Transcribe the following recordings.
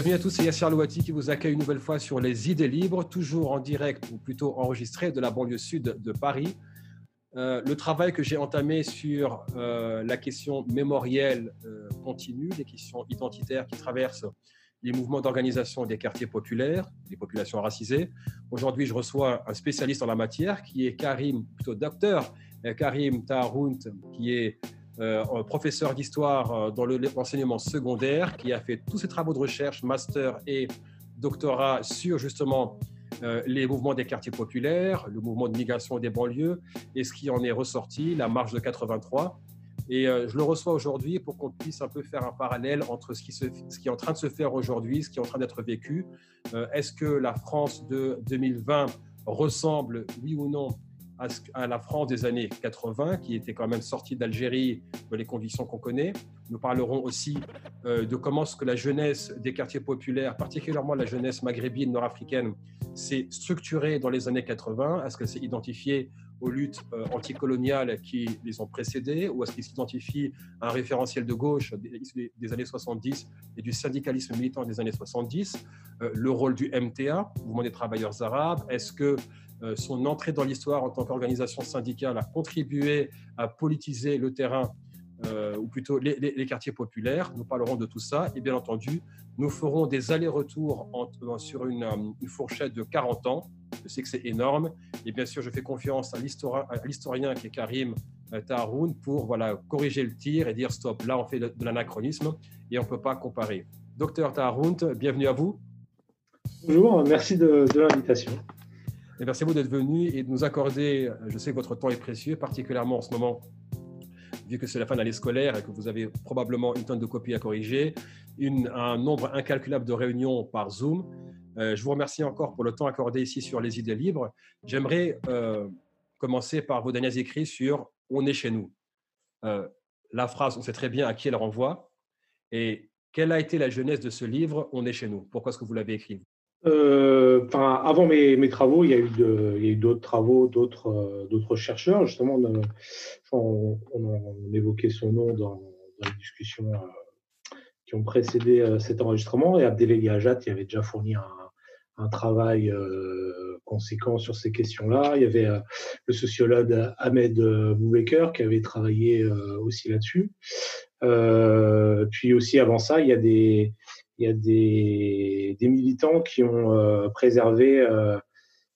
Bienvenue à tous, c'est Yassir Louati qui vous accueille une nouvelle fois sur Les Idées Libres, toujours en direct ou plutôt enregistré de la banlieue sud de Paris. Euh, le travail que j'ai entamé sur euh, la question mémorielle euh, continue, les questions identitaires qui traversent les mouvements d'organisation des quartiers populaires, des populations racisées. Aujourd'hui, je reçois un spécialiste en la matière qui est Karim, plutôt docteur Karim Taharount, qui est professeur d'histoire dans l'enseignement secondaire, qui a fait tous ses travaux de recherche, master et doctorat sur justement euh, les mouvements des quartiers populaires, le mouvement de migration des banlieues et ce qui en est ressorti, la marche de 83. Et euh, je le reçois aujourd'hui pour qu'on puisse un peu faire un parallèle entre ce qui, est en train de se faire aujourd'hui, ce qui est en train d'être vécu. Euh, est-ce que la France de 2020 ressemble, oui ou non, à, la France des années 80, qui était quand même sortie d'Algérie dans les conditions qu'on connaît. Nous parlerons aussi euh, de comment ce que la jeunesse des quartiers populaires, particulièrement la jeunesse maghrébine nord-africaine, s'est structurée dans les années 80. Est-ce qu'elle s'est identifiée aux luttes euh, anticoloniales qui les ont précédées ou est-ce qu'il s'identifie à un référentiel de gauche des, années 70 et du syndicalisme militant des années 70 euh, Le rôle du MTA, Mouvement des travailleurs arabes, est-ce que son entrée dans l'histoire en tant qu'organisation syndicale a contribué à politiser le terrain, euh, ou plutôt les, quartiers populaires. Nous parlerons de tout ça. Et bien entendu, nous ferons des allers-retours sur une, une, fourchette de 40 ans. Je sais que c'est énorme. Et bien sûr, je fais confiance à l'historien qui est Karim euh, Taharoun pour voilà, corriger le tir et dire stop, là on fait de, l'anachronisme et on ne peut pas comparer. Docteur Taharoun, bienvenue à vous. Bonjour, merci de l'invitation merci beaucoup d'être venu et de nous accorder, je sais que votre temps est précieux, particulièrement en ce moment, vu que c'est la fin de l'année scolaire et que vous avez probablement une tonne de copies à corriger, un nombre incalculable de réunions par Zoom. Euh, je vous remercie encore pour le temps accordé ici sur les idées libres. J'aimerais euh, commencer par vos derniers écrits sur On est chez nous. Euh, la phrase, on sait très bien à qui elle renvoie. Et quelle a été la jeunesse de ce livre On est chez nous Pourquoi est-ce que vous l'avez écrit euh, avant mes, mes, travaux, il y a eu d'autres travaux, d'autres euh, d'autres chercheurs. Justement, on, on, évoquait son nom dans, dans les discussions euh, qui ont précédé euh, cet enregistrement. Et Abdelali Ajat, qui avait déjà fourni un, un travail conséquent sur ces questions-là. Il y avait le sociologue Ahmed Boubaker qui avait travaillé aussi là-dessus. puis aussi avant ça, il y a des il y a des, des militants qui ont euh, préservé euh,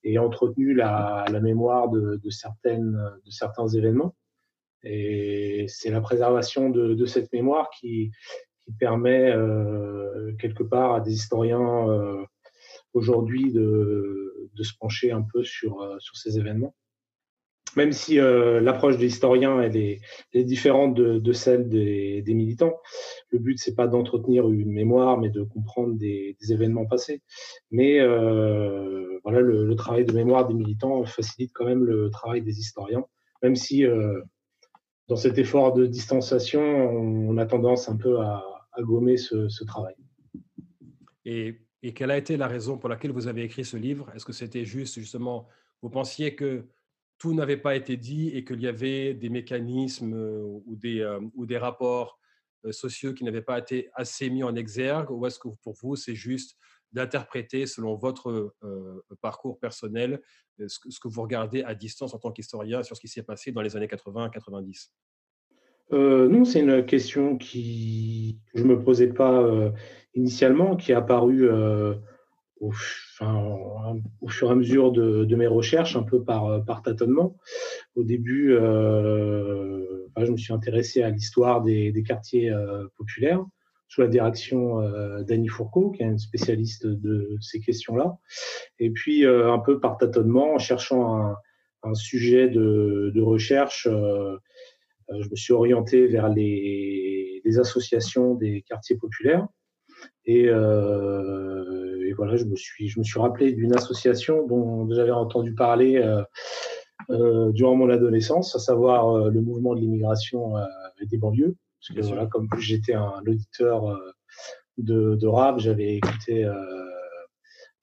et entretenu la, la mémoire de, de, certaines, de certains événements. Et c'est la préservation de, de, cette mémoire qui, qui permet euh, quelque part à des historiens euh, aujourd'hui de, de, se pencher un peu sur, sur ces événements même si euh, l'approche des historiens est, différente de, celle des, militants. Le but c'est pas d'entretenir une mémoire, mais de comprendre des, événements passés. Mais euh, voilà, le, travail de mémoire des militants facilite quand même le travail des historiens, même si euh, dans cet effort de distanciation, on a tendance un peu à, gommer ce, travail. Et quelle a été la raison pour laquelle vous avez écrit ce livre? Est-ce que c'était juste justement, vous pensiez que n'avait pas été dit et qu'il y avait des mécanismes euh, ou des, euh, ou des rapports euh, sociaux qui n'avaient pas été assez mis en exergue Ou est-ce que pour vous, c'est juste d'interpréter selon votre parcours personnel ce que, vous regardez à distance en tant qu'historien sur ce qui s'est passé dans les années 80-90 euh, Non, c'est une question qui, que je ne me posais pas initialement, qui est apparue au, fur et à mesure de, mes recherches, un peu par, tâtonnement. Au début, euh, je me suis intéressé à l'histoire des, quartiers euh, populaires sous la direction euh, d'Annie Fourcault, qui est une spécialiste de ces questions-là. Et puis, un peu par tâtonnement, en cherchant un, sujet de, recherche, je me suis orienté vers les, associations des quartiers populaires. Et, voilà, je me suis, je me suis rappelé d'une association dont j'avais entendu parler euh, euh, durant mon adolescence, à savoir euh, le mouvement de l'immigration des banlieues. Parce que voilà, comme j'étais un auditeur de, de rap, j'avais écouté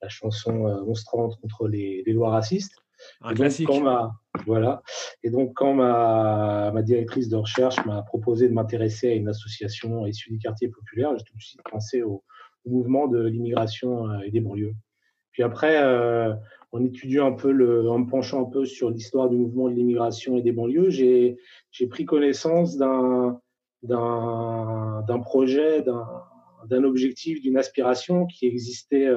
la chanson Monstrante contre les, les lois racistes. Un classique. Donc, ma, voilà. Et donc, quand ma, ma directrice de recherche m'a proposé de m'intéresser à une association issue du quartier populaire, j'ai tout de suite pensé au, mouvement de l'immigration et des banlieues. Puis après, en étudiant un peu, le, en me penchant un peu sur l'histoire du mouvement de l'immigration et des banlieues, j'ai pris connaissance d'un projet, d'un objectif, d'une aspiration qui existait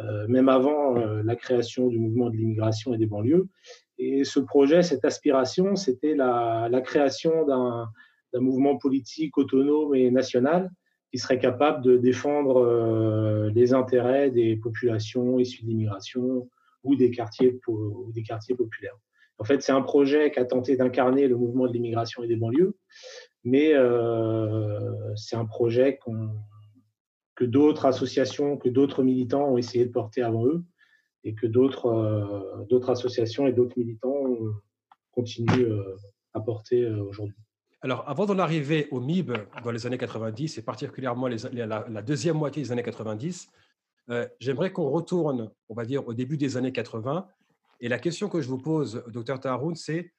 euh, même avant euh, la création du mouvement de l'immigration et des banlieues. Et ce projet, cette aspiration, c'était la, la, création d'un mouvement politique autonome et national qui serait capable de défendre euh, les intérêts des populations issues de l'immigration ou des quartiers, des quartiers populaires. En fait, c'est un projet qui a tenté d'incarner le mouvement de l'immigration et des banlieues, mais euh, c'est un projet que d'autres associations, que d'autres militants ont essayé de porter avant eux et que d'autres euh, associations et d'autres militants continuent à porter aujourd'hui. Alors, avant d'en arriver au MIB dans les années 90 et particulièrement la, deuxième moitié des années 90, j'aimerais qu'on retourne, on va dire, au début des années 80. Et la question que je vous pose, docteur Taroun, c'est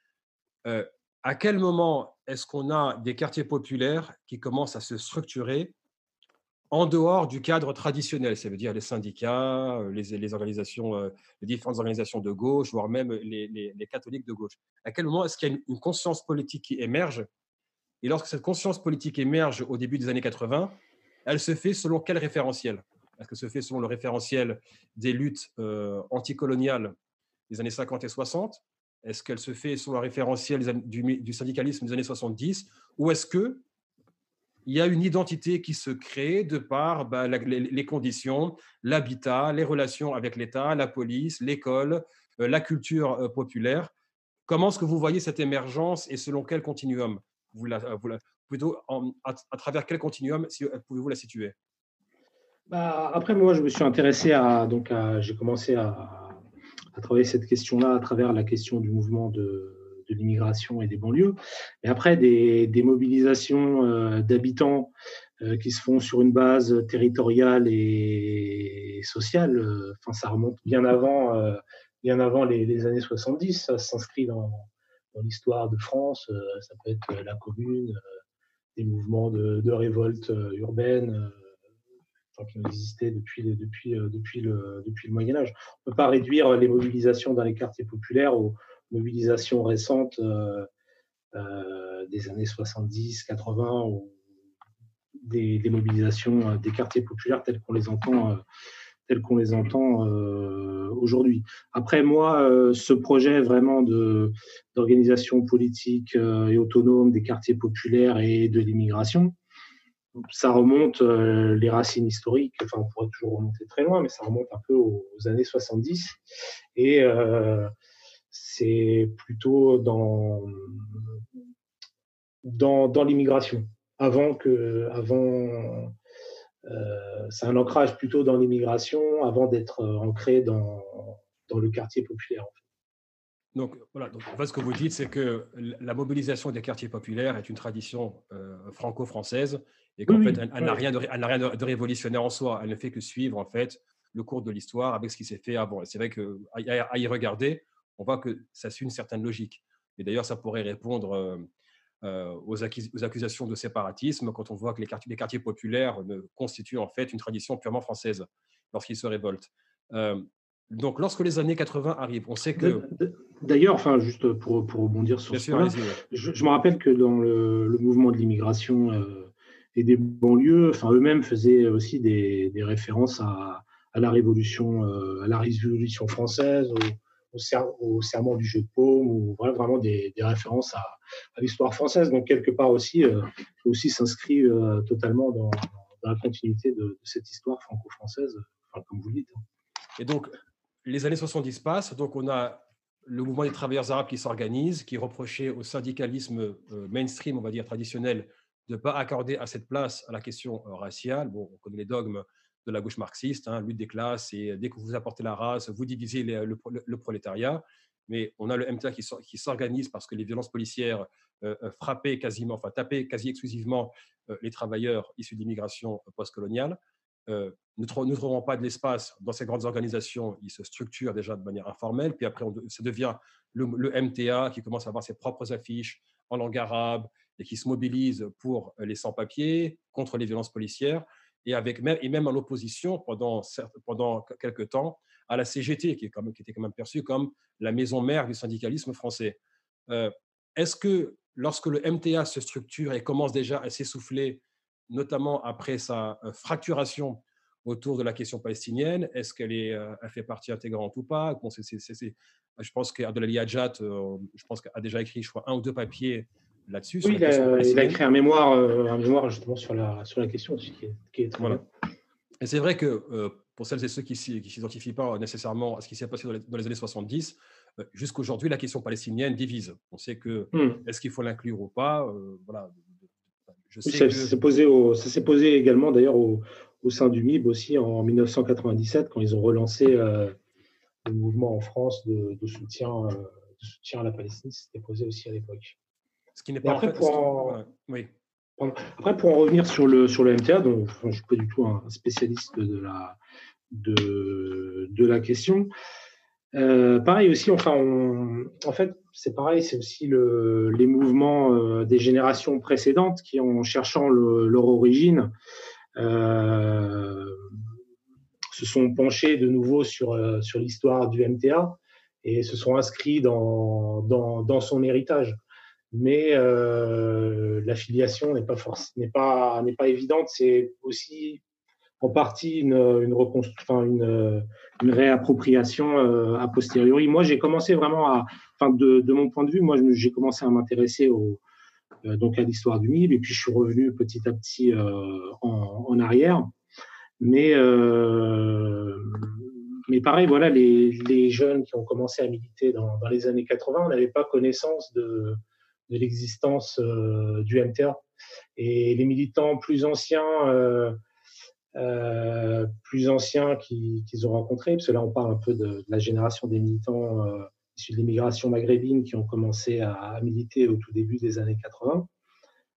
à quel moment est-ce qu'on a des quartiers populaires qui commencent à se structurer en dehors du cadre traditionnel, ça veut dire les syndicats, euh, les, organisations, euh, les différentes organisations de gauche, voire même les, catholiques de gauche. À quel moment est-ce qu'il y a une, conscience politique qui émerge Et lorsque cette conscience politique émerge au début des années 80, elle se fait selon quel référentiel? Est-ce que se fait selon le référentiel des luttes euh, anticoloniales des années 50 et 60 Est-ce qu'elle se fait selon le référentiel du, syndicalisme des années 70 Ou est-ce que il y a une identité qui se crée de par bah, les, conditions, l'habitat, les relations avec l'État, la police, l'école, euh, la culture euh, populaire? Comment est-ce que vous voyez cette émergence et selon quel continuum? Vous la, Plutôt à, travers quel continuum euh, pouvez-vous la situer? Bah, Après, moi, je me suis intéressé à. Donc, j'ai commencé à, travailler cette question-là à travers la question du mouvement de, l'immigration et des banlieues. Et après, des, mobilisations euh, d'habitants euh, qui se font sur une base territoriale et sociale, enfin, ça remonte bien avant, bien avant les, années 70. Ça s'inscrit dans, l'histoire de France. ça peut être la commune, des mouvements de, révolte urbaine qui ont existé depuis, le, Moyen Âge. On ne peut pas réduire les mobilisations dans les quartiers populaires aux, mobilisations récentes euh, euh, des années 70, 80, ou des, mobilisations euh, des quartiers populaires telles qu'on les entend tels qu'on les entend aujourd'hui. Après, moi, ce projet vraiment de, d'organisation politique et autonome des quartiers populaires et de l'immigration, ça remonte les racines historiques, enfin on pourrait toujours remonter très loin, mais ça remonte un peu aux, années 70. Et c'est plutôt dans, dans, dans l'immigration. Avant que, avant, euh, c'est un ancrage plutôt dans l'immigration avant d'être ancré dans, dans le quartier populaire. Donc voilà, donc, en fait, ce que vous dites, c'est que la mobilisation des quartiers populaires est une tradition euh, franco-française et qu'en fait, elle, n'a rien, de, rien de, révolutionnaire en soi. Elle ne fait que suivre en fait le cours de l'histoire avec ce qui s'est fait avant. c'est vrai qu'à y regarder, on voit que ça suit une certaine logique. Et d'ailleurs, ça pourrait répondre euh, euh, aux, accusations de séparatisme quand on voit que les quartiers, populaires constituent en fait une tradition purement française lorsqu'ils se révoltent. Euh, donc, lorsque les années 80 arrivent, on sait que. D'ailleurs, enfin, juste pour, rebondir sur ce point, je, me rappelle que dans le, mouvement de l'immigration et des banlieues, enfin, eux-mêmes faisaient aussi des, références à, la révolution, à la révolution française, au, serment du jeu de paume, ou voilà, vraiment des, références à, l'histoire française. Donc, quelque part aussi, euh, aussi s'inscrit euh, totalement dans, la continuité de, cette histoire franco-française, comme vous dites. Hein. Et donc, les années 70 passent, donc on a le mouvement des travailleurs arabes qui s'organise, qui reprochait au syndicalisme euh, mainstream, on va dire traditionnel, de ne pas accorder à cette place à la question raciale. Bon, on connaît les dogmes de la gauche marxiste, hein, lutte des classes, et dès que vous apportez la race, vous divisez le, prolétariat. Mais on a le MTA qui s'organise parce que les violences policières euh, euh, frappaient quasiment, enfin tapaient quasi exclusivement euh, les travailleurs issus d'immigration postcoloniale. Euh, ne, trouvons pas de l'espace dans ces grandes organisations, ils se structurent déjà de manière informelle, puis après ça devient le, MTA qui commence à avoir ses propres affiches en langue arabe et qui se mobilise pour les sans-papiers, contre les violences policières. Et, avec même, et même en opposition pendant, pendant quelques temps à la CGT, qui, est était quand même perçue comme la maison mère du syndicalisme français. Euh, est-ce que lorsque le MTA se structure et commence déjà à s'essouffler, notamment après sa euh, fracturation autour de la question palestinienne, est-ce qu'elle est, euh, elle fait partie intégrante ou pas? Bon, Je pense qu'Abdelali Hadjat, je pense a déjà écrit, un ou deux papiers là-dessus. Oui, il a, écrit un mémoire, un mémoire justement sur la, sur la question, qui est, qui est très voilà. Et c'est vrai que pour celles et ceux qui ne s'identifient pas nécessairement à ce qui s'est passé dans les, années 70, euh, jusqu'aujourd'hui, la question palestinienne divise. On sait que hmm. est-ce qu'il faut l'inclure ou pas euh, voilà, je sais ça s'est posé, posé, également d'ailleurs au, sein du MIB aussi en 1997 quand ils ont relancé euh, le mouvement en France de, soutien, de soutien à la Palestine. C'était posé aussi à l'époque. Ce qui n'est pas après, pour en... oui. Après, pour en revenir sur le, sur le MTA, donc, je ne suis pas du tout un spécialiste de la, de, de la question. Euh, pareil aussi, enfin, en fait, c'est pareil, c'est aussi le, les mouvements euh, des générations précédentes qui, en cherchant leur origine, euh, se sont penchés de nouveau sur, sur l'histoire du MTA et se sont inscrits dans, dans, dans son héritage. Mais la filiation n'est pas, n'est pas, n'est pas évidente. C'est aussi en partie une, une, une, une réappropriation euh, a posteriori. Moi, j'ai commencé vraiment à, enfin, de, de, mon point de vue, moi, j'ai commencé à m'intéresser au, euh, donc à l'histoire du MIB, et puis je suis revenu petit à petit euh, en, en, arrière. Mais, mais pareil, voilà, les, les, jeunes qui ont commencé à militer dans, dans les années 80 n'avaient pas connaissance de, de l'existence du MTA. Et les militants plus anciens euh, plus anciens qu'ils ont rencontrés, parce que là on parle un peu de, la génération des militants euh, issus de l'immigration maghrébine qui ont commencé à, militer au tout début des années 80.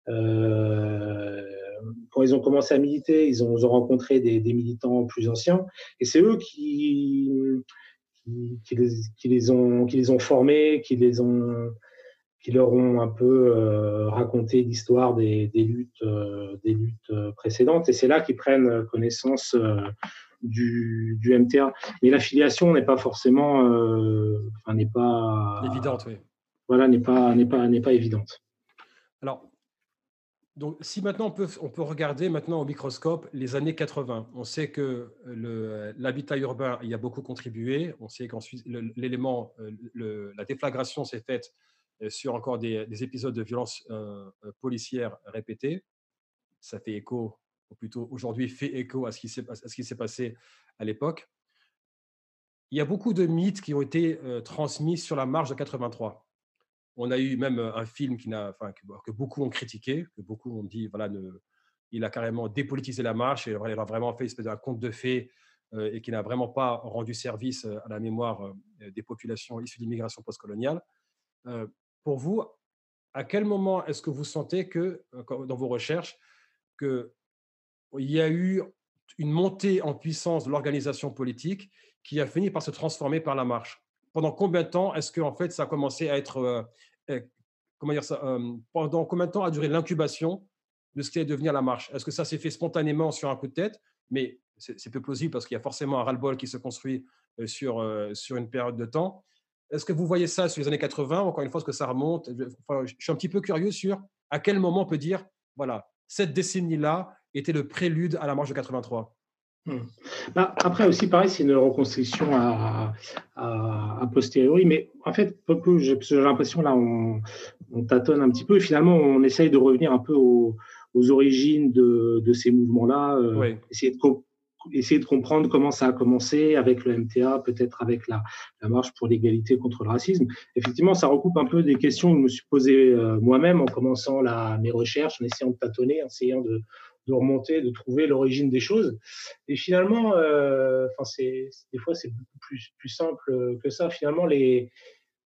Euh, quand ils ont commencé à militer, ils ont, rencontré des, militants plus anciens, et c'est eux qui, qui, les, ont, qui les ont formés, qui les ont qui leur ont un peu euh, raconté l'histoire des, luttes, euh, des luttes euh, précédentes. Et c'est là qu'ils prennent connaissance du, du, MTA. Mais l'affiliation n'est pas forcément, enfin, n'est pas évidente, oui. Voilà, n'est pas, n'est pas, n'est pas évidente. Alors, donc, si maintenant on peut, on peut regarder maintenant au microscope les années 80, on sait que l'habitat urbain y a beaucoup contribué. On sait qu'ensuite l'élément, la déflagration s'est faite euh, sur encore des, épisodes de violence euh, euh, policière répétés. Ça fait écho, ou plutôt aujourd'hui fait écho à ce qui s'est passé à l'époque. Il y a beaucoup de mythes qui ont été transmis sur la marche de 83. On a eu même un film qui enfin, que, beaucoup ont critiqué, que beaucoup ont dit, voilà, il a carrément dépolitisé la marche et il a vraiment fait une espèce d'un conte de fées et qui n'a vraiment pas rendu service à la mémoire des populations issues d'immigration postcoloniale pour vous, à quel moment est-ce que vous sentez que, euh, dans vos recherches, qu'il y a eu une montée en puissance de l'organisation politique qui a fini par se transformer par la marche? Pendant combien de temps est-ce que en fait ça a commencé à être euh, eh, comment dire ça euh, Pendant combien de temps a duré l'incubation de ce qui allait devenir la marche? Est-ce que ça s'est fait spontanément sur un coup de tête? Mais c'est peu plausible parce qu'il y a forcément un ras-le-bol qui se construit sur, sur une période de temps. Est-ce que vous voyez ça sur les années 80 Encore une fois, est-ce que ça remonte? Je suis un petit peu curieux sur à quel moment on peut dire, voilà, cette décennie-là était le prélude à la marche de 83. Hmm. Bah, après aussi, pareil, c'est une reconstruction à, posteriori, mais en fait, j'ai l'impression là, on, tâtonne un petit peu et finalement, on essaye de revenir un peu aux, origines de, ces mouvements-là, euh, essayer de essayer de comprendre comment ça a commencé avec le MTA, peut-être avec la, marche pour l'égalité contre le racisme. Effectivement, ça recoupe un peu des questions que je me suis posées euh, moi-même en commençant la, mes recherches, en essayant de tâtonner, en essayant de, remonter, de trouver l'origine des choses. Et finalement, euh, enfin, c'est des fois c'est beaucoup plus, simple que ça. Finalement, les,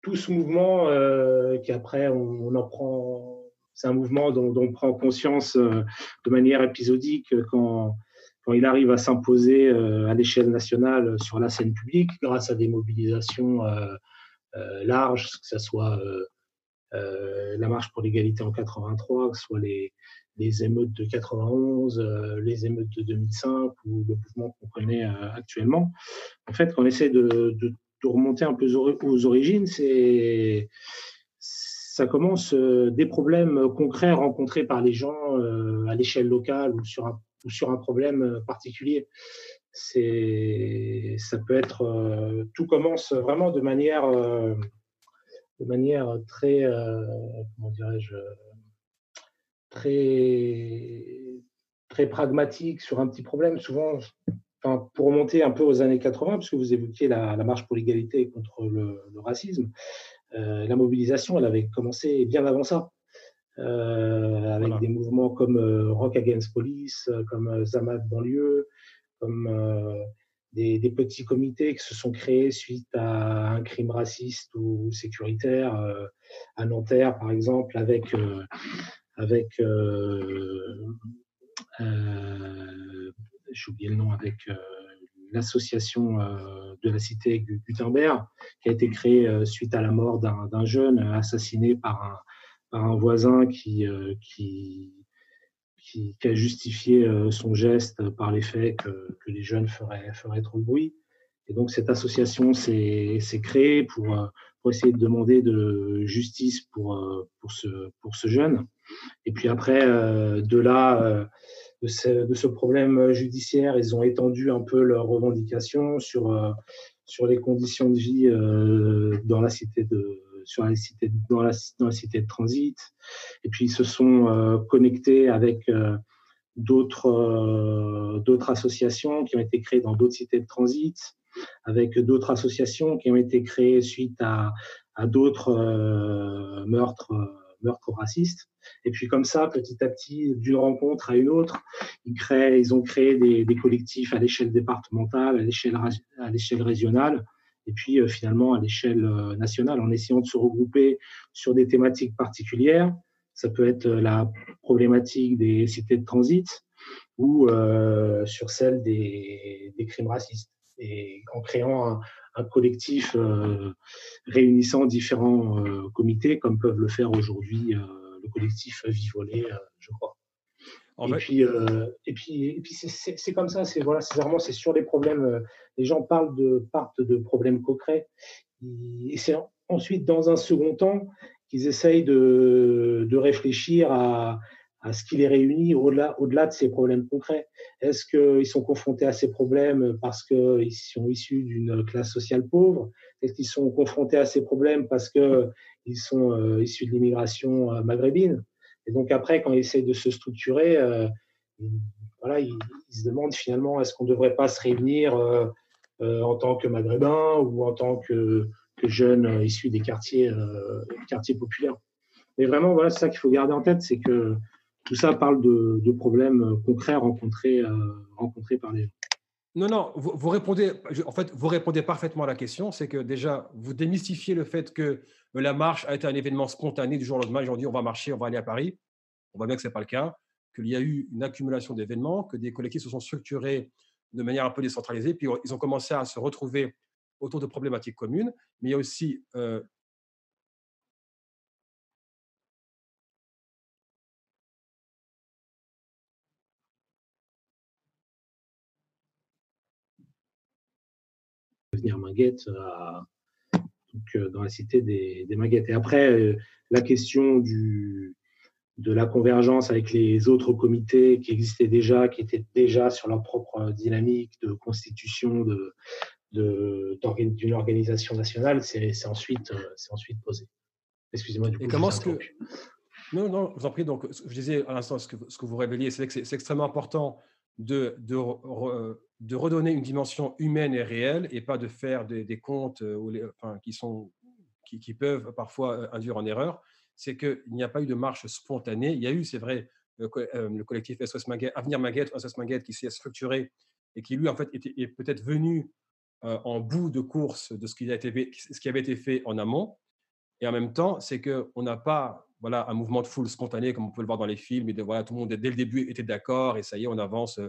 tout ce mouvement euh, qui après on, en prend c'est un mouvement dont, dont, on prend conscience euh, de manière épisodique quand, quand il arrive à s'imposer euh, à l'échelle nationale sur la scène publique grâce à des mobilisations euh, euh, larges, que ce soit la marche pour l'égalité en 83, que ce soit les, les émeutes de 91, les émeutes de 2005 ou le mouvement qu'on connaît actuellement. En fait, quand on essaie de, de, remonter un peu aux origines, c'est ça commence des problèmes concrets rencontrés par les gens à l'échelle locale ou sur un, ou sur un problème particulier c'est, ça peut être, euh, tout commence vraiment de manière, euh, de manière très, euh, comment dirais-je, très, très pragmatique sur un petit problème. Souvent, pour remonter un peu aux années 80, puisque vous évoquiez la, marche pour l'égalité contre le, racisme, la mobilisation, elle avait commencé bien avant ça. Avec des mouvements comme Rock Against Police, comme Zamad banlieue, comme euh, des, petits comités qui se sont créés suite à un crime raciste ou sécuritaire euh, à Nanterre, par exemple, avec, euh, avec j'ai oublié le nom, avec l'association de la cité Gutenberg, qui a été créée suite à la mort d'un jeune assassiné par un, voisin qui, qui, qui, a justifié euh, son geste par les faits que, les jeunes feraient, feraient, trop de bruit. Et donc cette association s'est créée pour, euh, pour, essayer de demander de justice pour, euh, pour, ce, pour ce jeune. Et puis après, de là, de ce, de ce, problème judiciaire, ils ont étendu un peu leurs revendications sur, sur les conditions de vie dans la cité de, sur la cité, dans, la, dans la cité de transit. Et puis, ils se sont euh, connectés avec euh, d'autres euh, d'autres associations qui ont été créées dans d'autres cités de transit, avec d'autres associations qui ont été créées suite à, à d'autres meurtres meurtres racistes. Et puis comme ça, petit à petit, d'une rencontre à une autre, ils, créent, ils ont créé des, des collectifs à l'échelle départementale, à l'échelle à l'échelle régionale, et puis euh, finalement à l'échelle euh, nationale en essayant de se regrouper sur des thématiques particulières. Ça peut être euh, la problématique des cités de transit ou sur celle des, crimes racistes. Et en créant un, collectif réunissant différents comités, comme peuvent le faire aujourd'hui le collectif Vivolet, je crois et, puis, euh, et, puis, et puis, c'est comme ça, c'est voilà, vraiment c'est sur les problèmes. Euh, les gens parlent de partent de problèmes concrets, et c'est ensuite dans un second temps qu'ils essayent de, de réfléchir à, à, ce qui les réunit au-delà au-delà de ces problèmes concrets. Est-ce qu'ils sont confrontés à ces problèmes parce qu'ils sont issus d'une classe sociale pauvre? Est-ce qu'ils sont confrontés à ces problèmes parce qu'ils sont euh, issus de l'immigration maghrébine? Et donc après, quand ils essayent de se structurer, euh, voilà, ils, se demandent finalement est-ce qu'on ne devrait pas se réunir euh, euh, en tant que maghrébin ou en tant que, que jeunes issus des quartiers, quartiers populaires. Mais vraiment, voilà, c'est ça qu'il faut garder en tête, c'est que tout ça parle de, de problèmes concrets rencontrés, rencontrés par les gens. Non, non, vous, répondez, en fait, vous répondez parfaitement à la question. C'est que déjà, vous démystifiez le fait que la marche a été un événement spontané du jour au lendemain. Ils ont dit on va marcher, on va aller à Paris. On voit bien que ce n'est pas le cas, qu'il y a eu une accumulation d'événements, que des collectifs se sont structurés de manière un peu décentralisée, puis ils ont commencé à se retrouver autour de problématiques communes. Mais il y a aussi euh, venir Minguette donc, dans la cité des, des Minguettes. Et après, euh, la question du, de la convergence avec les autres comités qui existaient déjà, qui étaient déjà sur leur propre dynamique de constitution de, d'une organisation nationale, c'est ensuite, euh, c'est ensuite posé. Excusez-moi du coup. Et comment est-ce que... Non, non, je vous en prie. Donc, je disais à l'instant, ce que, ce que vous révéliez, c'est que c'est extrêmement important de, de, redonner une dimension humaine et réelle et pas de faire des, comptes euh, enfin, qui, sont, qui, peuvent parfois euh, induire en erreur. C'est qu'il n'y a pas eu de marche spontanée. Il y a eu, c'est vrai, le, euh, collectif SOS Avenir Maguette, SOS qui s'est structuré et qui, lui, en fait, est peut-être venu en bout de course de ce qui, a été, ce qui avait été fait en amont. Et en même temps, c'est qu'on n'a pas voilà, un mouvement de foule spontané comme on peut le voir dans les films. Et voilà, tout le monde, dès le début, était d'accord et ça y est, on avance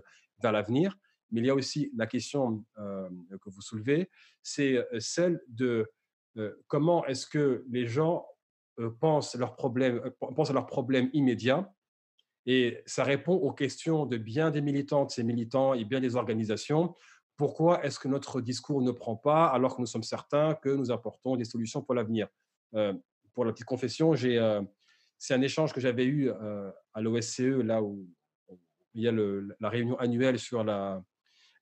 vers l'avenir mais il y a aussi la question euh, que vous soulevez, c'est euh, celle de euh, comment est-ce que les gens pensent, leurs problèmes, pensent à leurs problèmes immédiats? Et ça répond aux questions de bien des militantes, ces militants et bien des organisations. Pourquoi est-ce que notre discours ne prend pas alors que nous sommes certains que nous apportons des solutions pour l'avenir? Pour la petite confession, c'est un échange que j'avais eu à l'OSCE, là où il y a la réunion annuelle sur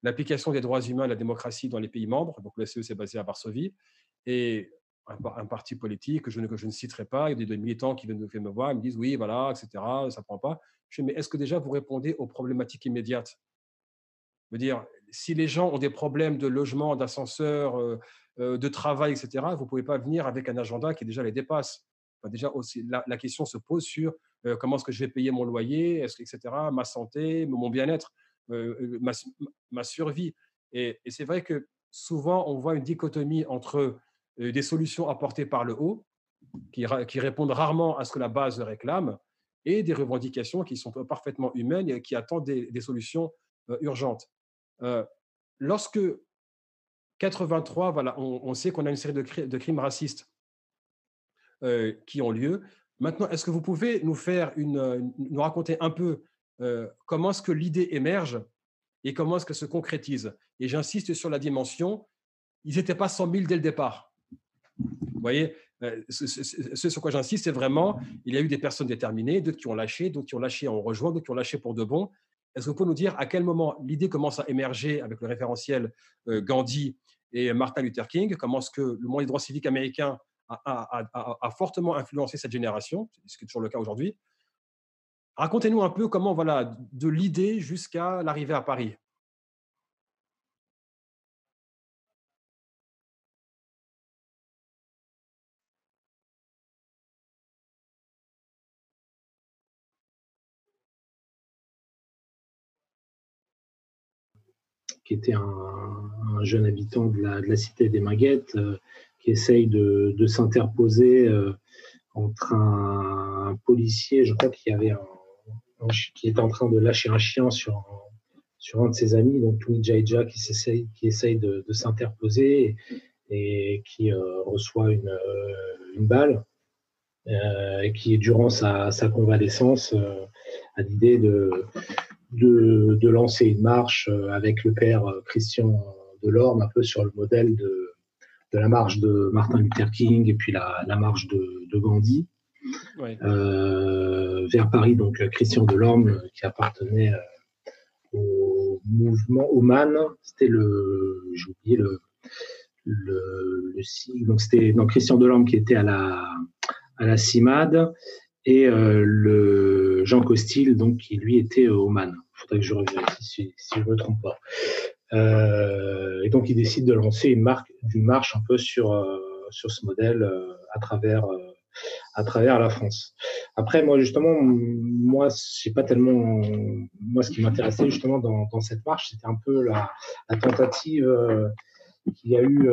l'application des droits humains et la démocratie dans les pays membres. Donc l'OSCE, c'est basé à Varsovie. Et un, parti politique que je, ne, citerai pas, il y a des, militants qui viennent, me voir, ils me disent oui, voilà, etc., ça ne prend pas. Je dis, mais est-ce que déjà vous répondez aux problématiques immédiates? Je dire, si les gens ont des problèmes de logement, d'ascenseur, euh, euh, de travail, etc., vous ne pouvez pas venir avec un agenda qui déjà les dépasse. déjà, aussi, la, question se pose sur euh, comment est-ce que je vais payer mon loyer, etc., ma santé, mon bien-être, ma, survie. Et, c'est vrai que souvent, on voit une dichotomie entre des solutions apportées par le haut, qui, répondent rarement à ce que la base réclame, et des revendications qui sont parfaitement humaines et qui attendent des, solutions urgentes. Euh, lorsque 83, voilà, on, sait qu'on a une série de, crimes racistes qui ont lieu. Maintenant, est-ce que vous pouvez nous faire une, nous raconter un peu comment est-ce que l'idée émerge et comment est-ce qu'elle se concrétise? Et j'insiste sur la dimension, ils n'étaient pas 100 000 dès le départ. Vous voyez, euh, ce, sur quoi j'insiste, c'est vraiment, il y a eu des personnes déterminées, d'autres qui ont lâché, d'autres qui ont lâché en rejoint, d'autres qui ont lâché pour de bon. Est-ce que vous pouvez nous dire à quel moment l'idée commence à émerger avec le référentiel euh, Gandhi et Martin Luther King? Comment est-ce que le mouvement des droits civiques américains a, fortement influencé cette génération, ce qui est toujours le cas aujourd'hui. Racontez-nous un peu comment, voilà, de l'idée jusqu'à l'arrivée à Paris. Qui était un, jeune habitant de la, cité des Maguettes, euh, qui essaye de, s'interposer euh, entre un, policier, je crois qu'il y avait un, qui était en train de lâcher un chien sur un, sur un de ses amis, donc Tony Jaija, qui, essaye, qui essaye de, s'interposer et, qui euh, reçoit une, balle. et qui, durant sa convalescence, a l'idée de, de, lancer une marche euh, avec le père euh, Christian Delorme, un peu sur le modèle de, la marche de Martin Luther King et puis la, marche de, Gandhi. Euh, vers Paris, donc Christian Delorme, qui appartenait au mouvement, au MAN, c'était le, j'ai oublié le, le, donc c'était donc Christian Delorme qui était à la, à la CIMAD et le Jean Costil, donc qui lui était au MAN faudrait que je revérifie si, je ne me trompe pas. Euh, et donc, il décide de lancer une, marque, une marche un peu sur, euh, sur ce modèle euh, à, travers, à travers la France. Après, moi, justement, moi, j'ai pas tellement. Moi, ce qui m'intéressait justement dans, dans, cette marche, c'était un peu la, la tentative qu'il y a eu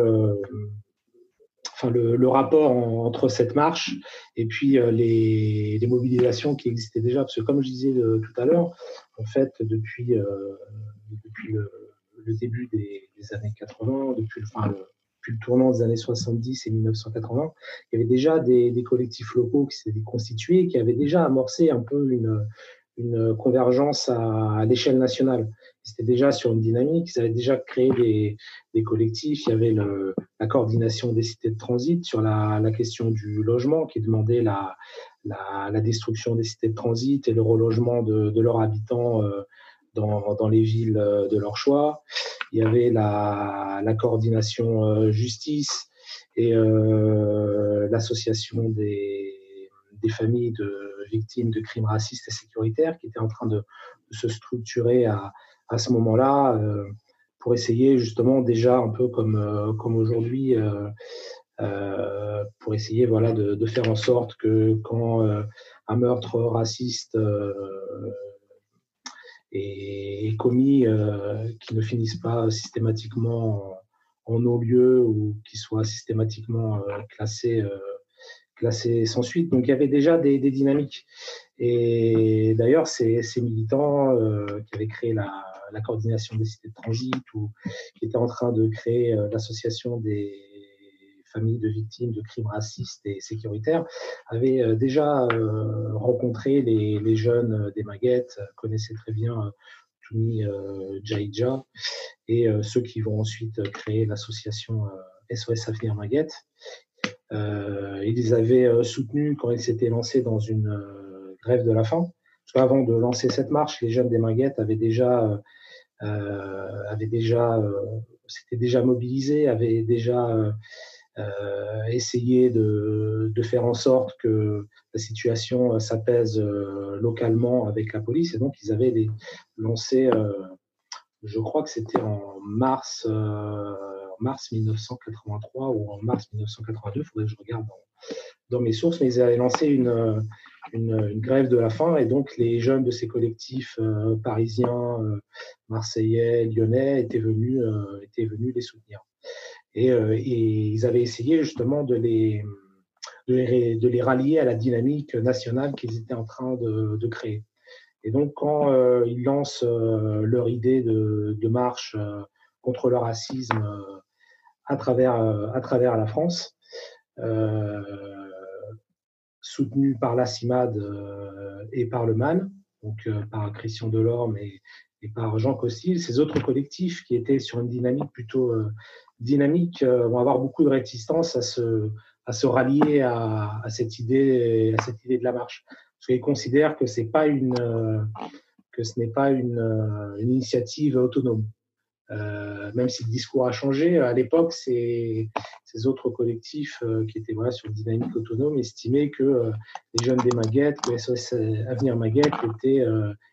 le, rapport entre cette marche et puis euh, les, mobilisations qui existaient déjà. Parce que comme je disais euh, tout à l'heure, en fait, depuis, euh, le, début des, années 80, depuis le, enfin, tournant des années 70 et 1980, il y avait déjà des, collectifs locaux qui s'étaient constitués, qui avaient déjà amorcé un peu une convergence à, l'échelle nationale. C'était déjà sur une dynamique, ils avaient déjà créé des, des collectifs, il y avait le, la coordination des cités de transit sur la, la question du logement qui demandait la, la, la, destruction des cités de transit et le relogement de, de leurs habitants euh, dans, dans, les villes euh, de leur choix. Il y avait la, coordination euh, justice et l'association des, des familles de victimes de crimes racistes et sécuritaires qui étaient en train de, se structurer à, à ce moment-là euh, pour essayer justement déjà un peu comme, euh, comme aujourd'hui euh, pour essayer voilà, de, faire en sorte que quand un meurtre raciste est, commis, qu'il ne finisse pas systématiquement en, non-lieu ou qu'il soit systématiquement classé classé sans suite. Donc il y avait déjà des, dynamiques. Et d'ailleurs, ces, militants euh, qui avaient créé la, coordination des cités de transit ou qui étaient en train de créer euh, l'association des familles de victimes de crimes racistes et sécuritaires, avait déjà rencontré les, jeunes des Maguettes, connaissait très bien Toumi Jaïdja et ceux qui vont ensuite créer l'association SOS Avenir Maguette. ils les avaient soutenus quand ils s'étaient lancés dans une grève de la faim. Parce qu'avant de lancer cette marche, les jeunes des Maguettes avaient déjà euh, avait déjà, euh, s'était déjà mobilisé, avait déjà euh, essayé de, de, faire en sorte que la situation s'apaise localement avec la police. Et donc, ils avaient lancé, je crois que c'était en mars, mars 1983 ou en mars 1982, il faudrait que je regarde dans, mes sources, mais ils avaient lancé une, une, grève de la faim et donc les jeunes de ces collectifs euh, parisiens, euh, marseillais, lyonnais étaient venus, euh, étaient venus les soutenir. Et, ils avaient essayé justement de les, de les, rallier à la dynamique nationale qu'ils étaient en train de, créer. Et donc quand ils lancent leur idée de, de marche contre le racisme à travers, à travers la France, soutenu par la CIMAD euh, et par le MAN, donc euh, par Christian Delorme et, par Jean Costil. Ces autres collectifs qui étaient sur une dynamique plutôt euh, dynamique vont avoir beaucoup de résistance à se, à se rallier à, cette idée, à cette idée de la marche. Parce qu'ils considèrent que, c'est pas une, que ce n'est pas une, initiative autonome. Même si le discours a changé, à l'époque, ces, ces, autres collectifs euh, qui étaient voilà, sur une dynamique autonome estimaient que euh, les jeunes des Maguettes, que SOS Avenir Maguette, étaient,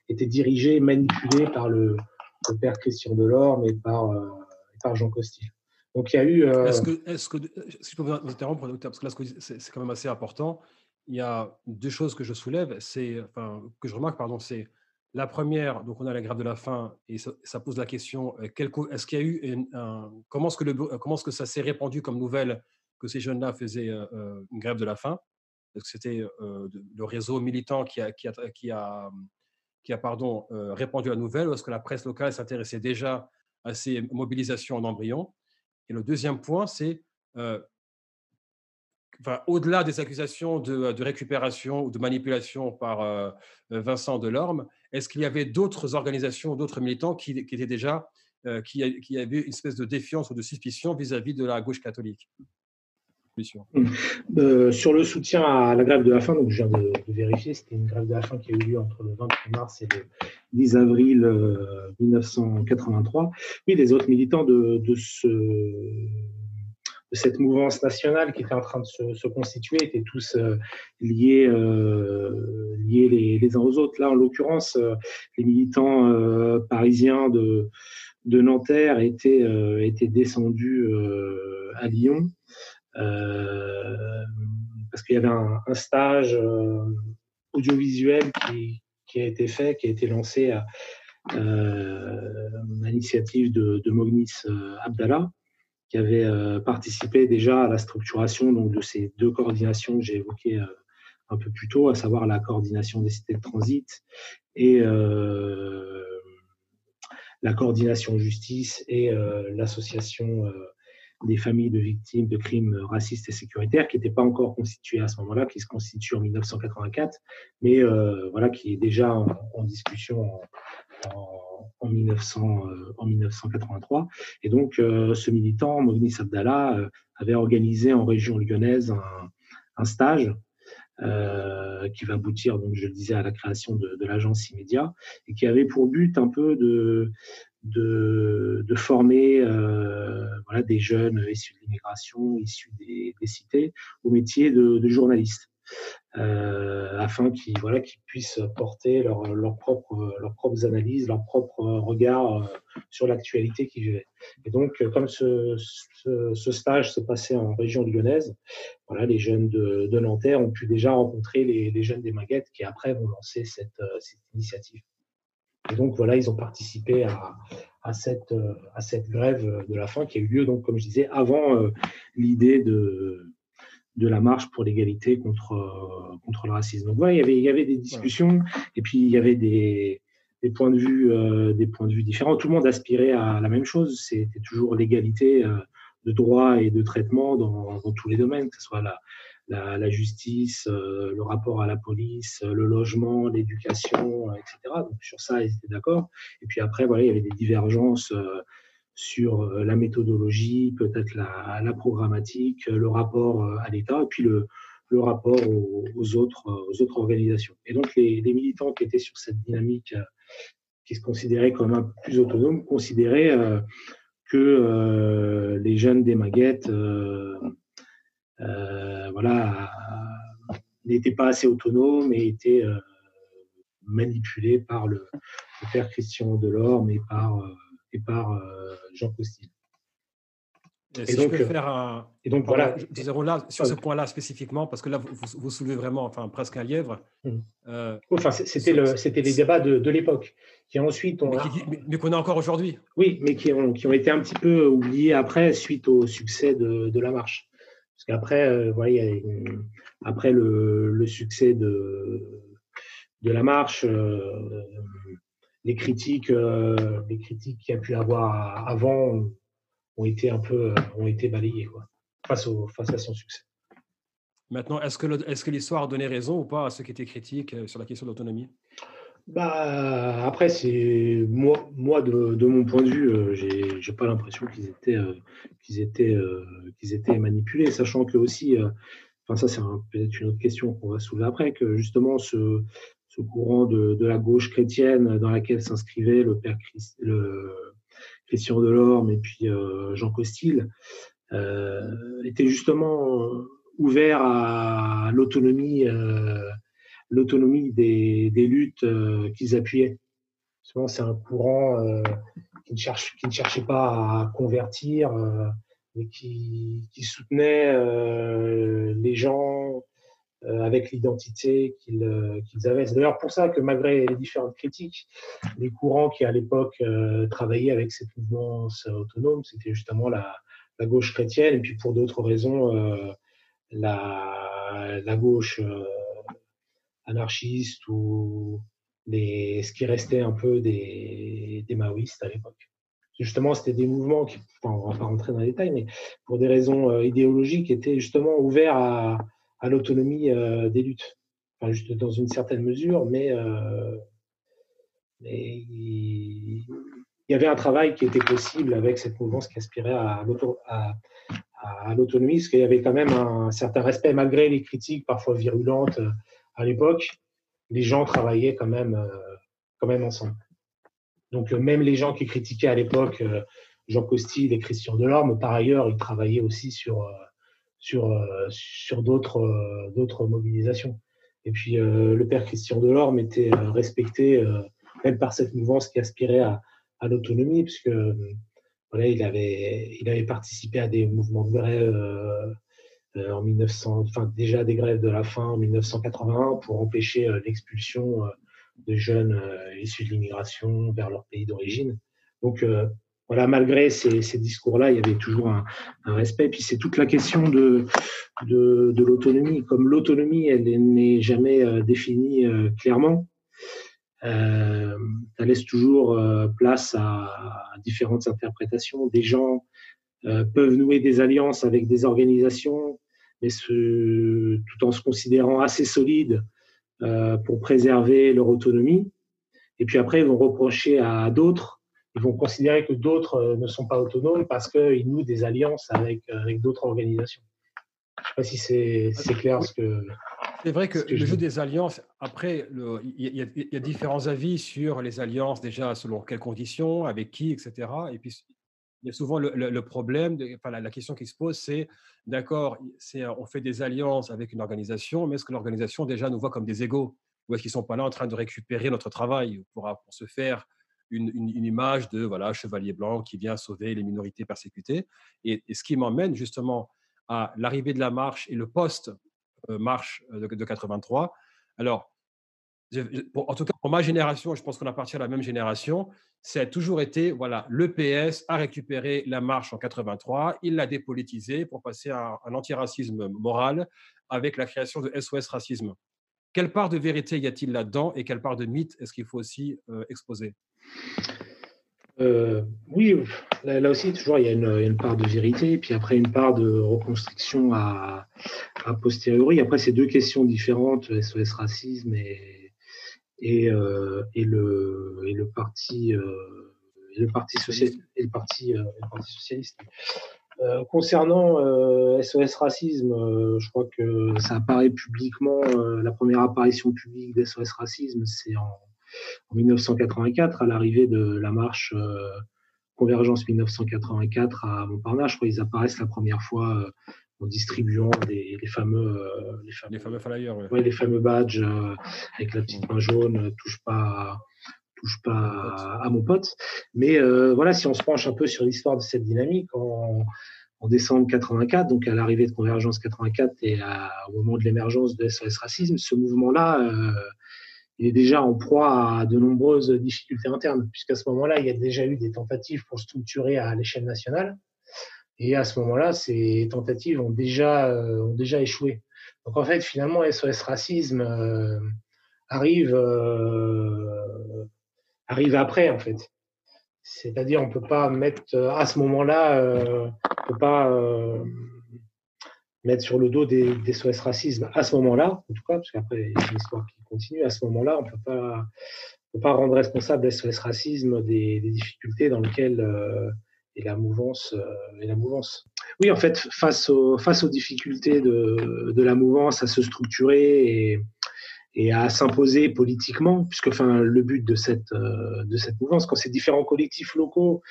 étaient dirigés manipulés par le, père Christian Delorme et par, par Jean Costil. Donc il y a eu. Est-ce que, est que, si je peux vous interrompre, parce que là, c'est quand même assez important. Il y a deux choses que je soulève, que je remarque, pardon, c'est la première, donc on a la grève de la faim et ça, pose la question euh, est-ce qu'il y a eu un, comment est-ce que ça s'est répandu comme nouvelle que ces jeunes-là faisaient euh, euh, une grève de la faim? C'était le réseau militant qui a, répandu la nouvelle ou est-ce que la presse locale s'intéressait déjà à ces mobilisations en embryon? Et le deuxième point, c'est au-delà des accusations de, récupération ou de manipulation par euh, euh, Vincent Delorme, est-ce qu'il y avait d'autres organisations, d'autres militants qui, étaient déjà, euh, qui, avaient une espèce de défiance ou de suspicion vis-à-vis de la gauche catholique? Sur le soutien à la grève de la faim, donc je viens de, vérifier, c'était une grève de la faim qui a eu lieu entre le 28 mars et le 10 avril 1983. Oui, les autres militants de ce de cette mouvance nationale qui était en train de se, constituer étaient tous euh, liés, euh, liés les, uns aux autres. Là, en l'occurrence, euh, les militants parisiens de, de Nanterre étaient, étaient descendus à Lyon parce qu'il y avait un, stage audiovisuel qui, qui, a été fait, qui a été lancé à, l'initiative de, de Mognis Abdallah qui avait euh, participé déjà à la structuration donc, de ces deux coordinations que j'ai évoquées euh, un peu plus tôt, à savoir la coordination des cités de transit et euh, la coordination justice et l'association des familles de victimes de crimes racistes et sécuritaires, qui n'était pas encore constituée à ce moment-là, qui se constitue en 1984, mais voilà, qui est déjà en, discussion en, en, 1900, euh, en 1983. Et donc, euh, ce militant, Mognis Abdallah, euh, avait organisé en région lyonnaise un, stage qui va aboutir, donc je le disais, à la création de, l'agence Immédiat et qui avait pour but un peu de, de, former voilà, des jeunes issus de l'immigration, issus des, cités, au métier de, de journaliste. Euh, afin qu'ils voilà, qu'ils puissent porter leurs leur propres, leurs propres analyses, leur propre regard euh, sur l'actualité qu'ils vivaient. Et donc, comme ce, ce, stage se passait en région lyonnaise, voilà, les jeunes de, de Nanterre ont pu déjà rencontrer les, les, jeunes des Maguettes qui après vont lancer cette, euh, cette initiative. Et donc voilà, ils ont participé à, à, cette, à cette grève de la faim qui a eu lieu, donc, comme je disais, avant l'idée de, de la marche pour l'égalité contre, euh, contre le racisme. Donc, il, y avait, il y avait des discussions et puis il y avait des, des points, de vue, euh, des points de vue différents. Tout le monde aspirait à la même chose, c'était toujours l'égalité euh, de droit et de traitement dans, dans, tous les domaines, que ce soit la, la, justice, euh, le rapport à la police, le logement, l'éducation, etc. Donc sur ça, ils étaient d'accord. Et puis après, voilà, il y avait des divergences sur la méthodologie, peut-être la, programmatique, le rapport à l'État, et puis le, le rapport aux, autres, aux autres organisations. Et donc, les, militants qui étaient sur cette dynamique, qui se considéraient comme un peu plus autonomes, considéraient que euh, les jeunes des maguettes euh, euh, voilà, n'étaient pas assez autonomes et étaient manipulés par le, père Christian Delorme et par, et par Jean Costil. Et, donc, je peux faire un. Et donc, voilà. Disons là, sur ce point-là spécifiquement, parce que là, vous, vous, soulevez vraiment enfin, presque un lièvre. Euh, enfin, c'était le, les débats de, de l'époque, qui ensuite ont. Mais, qu'on a encore aujourd'hui. Oui, mais qui ont, qui ont été un petit peu oubliés après, suite au succès de, de la marche. Parce qu'après, euh, voyez, après le, succès de, la marche, euh, les critiques, euh, les critiques qu'il y a pu avoir avant ont été un peu ont été balayés quoi, face, à son succès. Maintenant, est-ce que, est que l'histoire a donné raison ou pas à ceux qui étaient critiques euh, sur la question de l'autonomie? Bah, après, c'est moi, moi de, de, mon point de vue, euh, j'ai, j'ai pas l'impression qu'ils étaient, euh, qu'ils étaient, qu'ils étaient manipulés, sachant que aussi, enfin ça c'est peut-être une autre question qu'on va soulever après, que justement ce, ce courant de, de, la gauche chrétienne dans laquelle s'inscrivait le père Christ, le, Christian Delorme et puis euh, Jean Costil, euh, étaient justement ouverts à l'autonomie, euh, l'autonomie des, des luttes qu'ils appuyaient. C'est un courant qui, ne cherche, qui ne cherchait pas à convertir, mais qui, qui soutenait les gens euh, avec l'identité euh, qu'ils avaient. C'est d'ailleurs pour ça que malgré les différentes critiques, les courants qui à l'époque euh, travaillaient avec cette mouvance autonome, c'était justement la, la, gauche chrétienne, et puis pour d'autres raisons, la, la, gauche anarchiste ou les, ce qui restait un peu des, des maoïstes à l'époque. Justement, c'était des mouvements qui, enfin, on dans les détails, mais pour des raisons idéologiques, étaient justement ouverts à, l'autonomie euh, des luttes. Enfin, juste dans une certaine mesure, mais, euh, mais il, y avait un travail qui était possible avec cette mouvance qui aspirait à, à, l'autonomie, parce qu'il y avait quand même un certain respect, malgré les critiques parfois virulentes euh, à l'époque, les gens travaillaient quand même, quand même ensemble. Donc même les gens qui critiquaient à l'époque Jean Costil et Christian Delorme, par ailleurs, ils travaillaient aussi sur sur, euh, sur d'autres euh, d'autres mobilisations. Et puis euh, le père Christian Delorme était respecté même par cette mouvance qui aspirait à, à l'autonomie, puisque voilà, il avait, il avait participé à des mouvements de grève euh, en 1900, enfin déjà des grèves de la fin en 1981 pour empêcher l'expulsion de jeunes issus de l'immigration vers leur pays d'origine. Donc voilà, malgré ces, discours-là, il y avait toujours un, respect. Puis c'est toute la question de, de, de l'autonomie. Comme l'autonomie, elle n'est jamais euh, définie euh, clairement, euh, ça laisse toujours euh, place à, différentes interprétations. Des gens euh, peuvent nouer des alliances avec des organisations, mais ce, tout en se considérant assez solides pour préserver leur autonomie. Et puis après, ils vont reprocher à d'autres ils vont considérer que d'autres euh, ne sont pas autonomes parce qu'ils nouent des alliances avec, euh, avec d'autres organisations. Je ne sais pas si c'est clair ce que. C'est vrai que, le jeu des alliances, après, il y, a différents avis sur les alliances, déjà selon quelles conditions, avec qui, etc. Et puis, il y a souvent le, problème, enfin, la, question qui se pose, c'est d'accord, on fait des alliances avec une organisation, mais est-ce que l'organisation déjà nous voit comme des égaux? Ou est-ce qu'ils ne sont pas là en train de récupérer notre travail? Pour, se faire une, image de voilà chevalier blanc qui vient sauver les minorités persécutées. Et, ce qui m'emmène justement à l'arrivée de la marche et le post-marche euh, de, 83. Alors, en tout cas, pour ma génération, je pense qu'on appartient à la même génération, ça a toujours été, voilà, l'EPS a récupéré la marche en 83, il l'a dépolitisée pour passer à un antiracisme moral avec la création de SOS Racisme. Quelle part de vérité y a-t-il là-dedans et quelle part de mythe est-ce qu'il faut aussi euh, exposer? Euh, oui, là, aussi, toujours, il y, a une, part de vérité, puis après une part de reconstruction à, posteriori. Après, c'est deux questions différentes, SOS racisme et, et, euh, et, le, et le parti. Euh, le parti socialiste et le parti, le parti socialiste. concernant SOS Racisme, je crois que ça apparaît publiquement, la première apparition publique d'SOS Racisme, c'est en en 1984, à l'arrivée de la marche euh, Convergence 1984 à Montparnasse. Je crois qu'ils apparaissent la première fois euh, en distribuant les, fameux, euh, les, fameux, les fameux flyers, ouais. les fameux badges avec la petite main jaune, touche pas, touche pas à, mon pote. Mais voilà, si on se penche un peu sur l'histoire de cette dynamique, en, décembre 84, donc à l'arrivée de Convergence 84 et au moment de l'émergence de SOS Racisme, ce mouvement-là il est déjà en proie à de nombreuses difficultés internes, puisqu'à ce moment-là, il y a déjà eu des tentatives pour structurer à l'échelle nationale. Et à ce moment-là, ces tentatives ont déjà, euh, ont déjà échoué. Donc en fait, finalement, SOS Racisme euh, arrive, euh, arrive après, en fait. C'est-à-dire, on ne peut pas mettre, à ce moment-là, on ne peut pas mettre sur le dos des, SOS racisme à ce moment-là, en tout cas, parce qu'après, c'est une histoire qui continue, à ce moment-là, on ne peut pas rendre responsable SOS racisme des, difficultés dans lesquelles est, la mouvance, euh, la mouvance. Oui, en fait, face, aux difficultés de, la mouvance à se structurer et, et à s'imposer politiquement, puisque enfin, le but de cette, euh, mouvance, quand ces différents collectifs locaux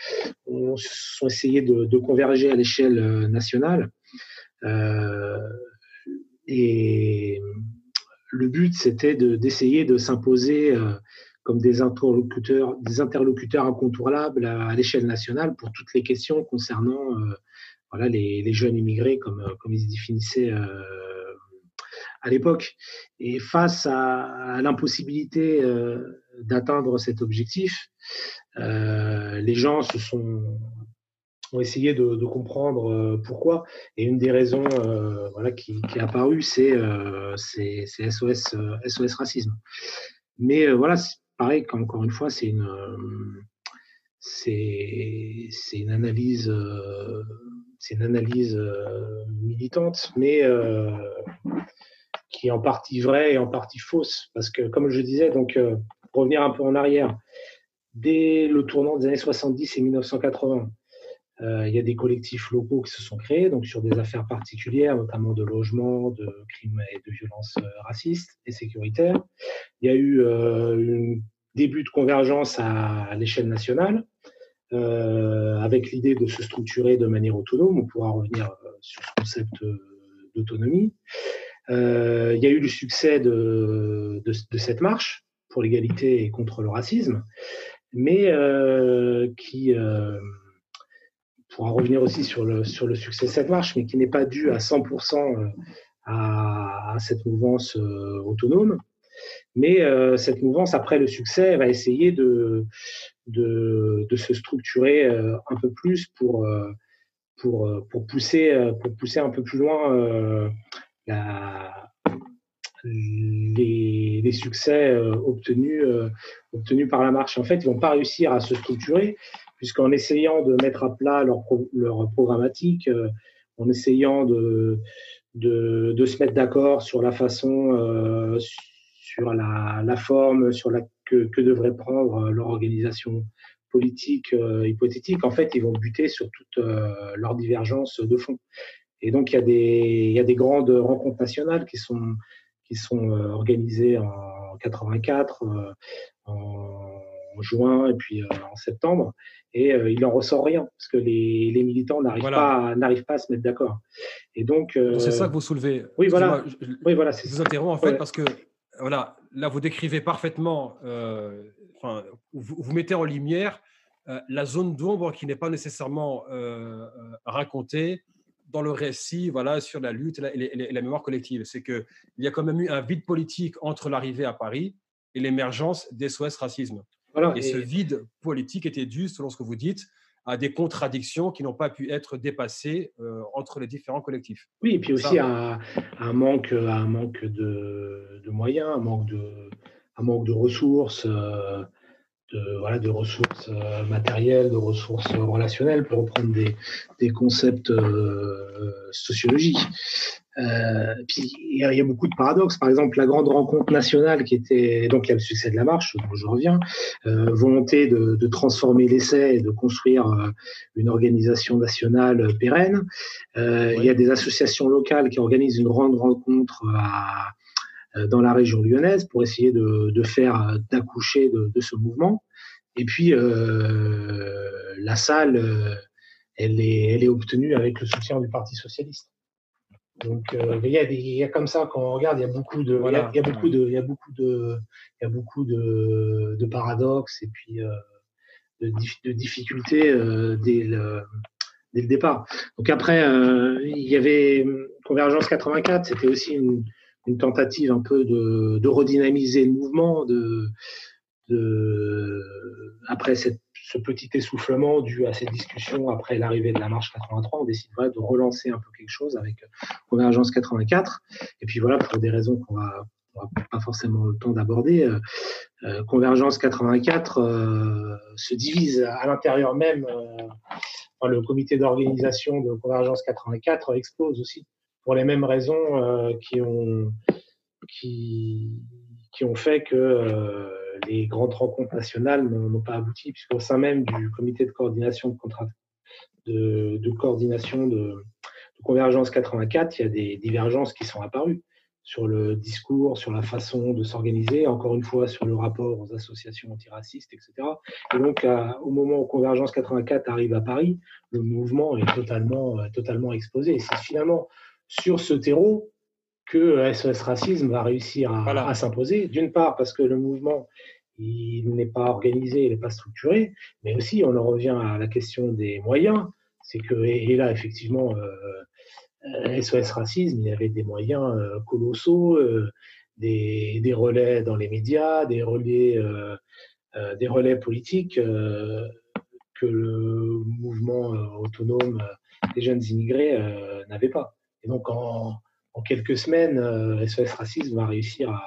ont, sont essayés de, converger à l'échelle nationale, euh, et le but, c'était d'essayer de, s'imposer comme des interlocuteurs, des interlocuteurs incontournables à, l'échelle nationale pour toutes les questions concernant euh, voilà, les, jeunes immigrés, comme, comme ils se définissaient à l'époque. Et face à, l'impossibilité d'atteindre cet objectif, les gens se sont ont essayé de, comprendre euh, pourquoi. Et une des raisons euh, voilà, qui, qui, est apparue, c'est SOS, SOS Racisme. Mais euh, voilà, pareil, encore une fois, c'est une, c'est une analyse, c'est une analyse militante, mais qui est en partie vraie et en partie fausse. Parce que, comme je disais, donc, pour revenir un peu en arrière, dès le tournant des années 70 et 1980, euh, il y a des collectifs locaux qui se sont créés, donc sur des affaires particulières, notamment de logement, de crimes et de violences euh, racistes et sécuritaires. Il y a eu euh, un début de convergence à, l'échelle nationale, avec l'idée de se structurer de manière autonome. On pourra revenir sur ce concept d'autonomie. il y a eu le succès de, de cette marche pour l'égalité et contre le racisme, mais qui pourra revenir aussi sur le, sur le succès de cette marche, mais qui n'est pas dû à 100% euh, à, cette mouvance euh, autonome. Mais euh, cette mouvance, après le succès, va essayer de, de, se structurer un peu plus pour, pour, pour, pousser, pour pousser un peu plus loin les, les, succès obtenus, obtenus par la marche. En fait, ils ne vont pas réussir à se structurer puisqu'en essayant de mettre à plat leur, leur programmatique, euh, en essayant de, de, se mettre d'accord sur la façon, euh, sur la, la, forme, sur la, que, que devrait prendre leur organisation politique euh, hypothétique, en fait, ils vont buter sur toutes leurs divergences de fond. Et donc, il y, a des, y a des grandes rencontres nationales qui sont, qui sont organisées en 84, en juin et puis en septembre et euh, il en ressort rien parce que les, les militants n'arrivent pas, n'arrivent pas à se mettre d'accord. Et donc, euh, c'est ça que vous soulevez. Oui, voilà. Je, oui, voilà. Je vous interromps en fait parce que voilà, là vous décrivez parfaitement. Euh, enfin, vous, vous, mettez en lumière la zone d'ombre qui n'est pas nécessairement racontée dans le récit, voilà, sur la lutte et la, la mémoire collective. C'est que il y a quand même eu un vide politique entre l'arrivée à Paris et l'émergence des SOS racisme et, ce vide politique était dû, selon ce que vous dites, à des contradictions qui n'ont pas pu être dépassées euh, entre les différents collectifs. Oui, et puis aussi à, un manque, un manque de, moyens, un manque de, un manque de ressources. Euh, de, voilà, de ressources euh, matérielles, de ressources relationnelles, pour reprendre des, des concepts euh, sociologiques. Euh, puis il y, a beaucoup de paradoxes. Par exemple, la grande rencontre nationale qui était donc il y a le succès de la marche, dont je reviens, euh, volonté de, de transformer l'essai et de construire euh, une organisation nationale pérenne. Euh, Il y a des associations locales qui organisent une grande rencontre à, euh, dans la région lyonnaise pour essayer de, de faire d'accoucher de, de, ce mouvement. Et puis euh, la salle, elle est, elle est obtenue avec le soutien du Parti socialiste. Donc euh, il, y a des, il y a comme ça quand on regarde, il y a beaucoup de, voilà. il, y a, il y a beaucoup de, il y a beaucoup de, il y a beaucoup de, de paradoxes et puis euh, de, de, difficultés euh, dès le, dès le départ. Donc après, il y avait Convergence 84, c'était aussi une, une tentative un peu de, de redynamiser le mouvement, de, de après cette, ce petit essoufflement dû à cette discussion après l'arrivée de la marche 83, on décide voilà, de relancer un peu quelque chose avec Convergence 84. Et puis voilà, pour des raisons qu'on va, va pas forcément le temps d'aborder, euh, euh, Convergence 84 euh, se divise à l'intérieur même. Le comité d'organisation de Convergence 84 explose aussi pour les mêmes raisons euh, qui, ont, fait que euh, les grandes rencontres nationales n'ont pas abouti, puisqu'au sein même du comité de coordination de, Convergence 84, il y a des divergences qui sont apparues sur le discours, sur la façon de s'organiser, encore une fois sur le rapport aux associations antiracistes, etc. Et donc, au moment où Convergence 84 arrive à Paris, le mouvement est totalement, totalement exposé. Et c'est finalement sur ce terreau que SOS Racisme va réussir à, voilà. à s'imposer. D'une part, parce que le mouvement, il n'est pas organisé, il n'est pas structuré, mais aussi, on en revient à la question des moyens. C'est que, et, là, effectivement, euh, SOS Racisme, il y avait des moyens euh, colossaux, euh, des, des, relais dans les médias, des relais, euh, des relais politiques que le mouvement autonome des jeunes immigrés n'avait pas. Et donc, en, en quelques semaines, euh, SOS Racisme va réussir à,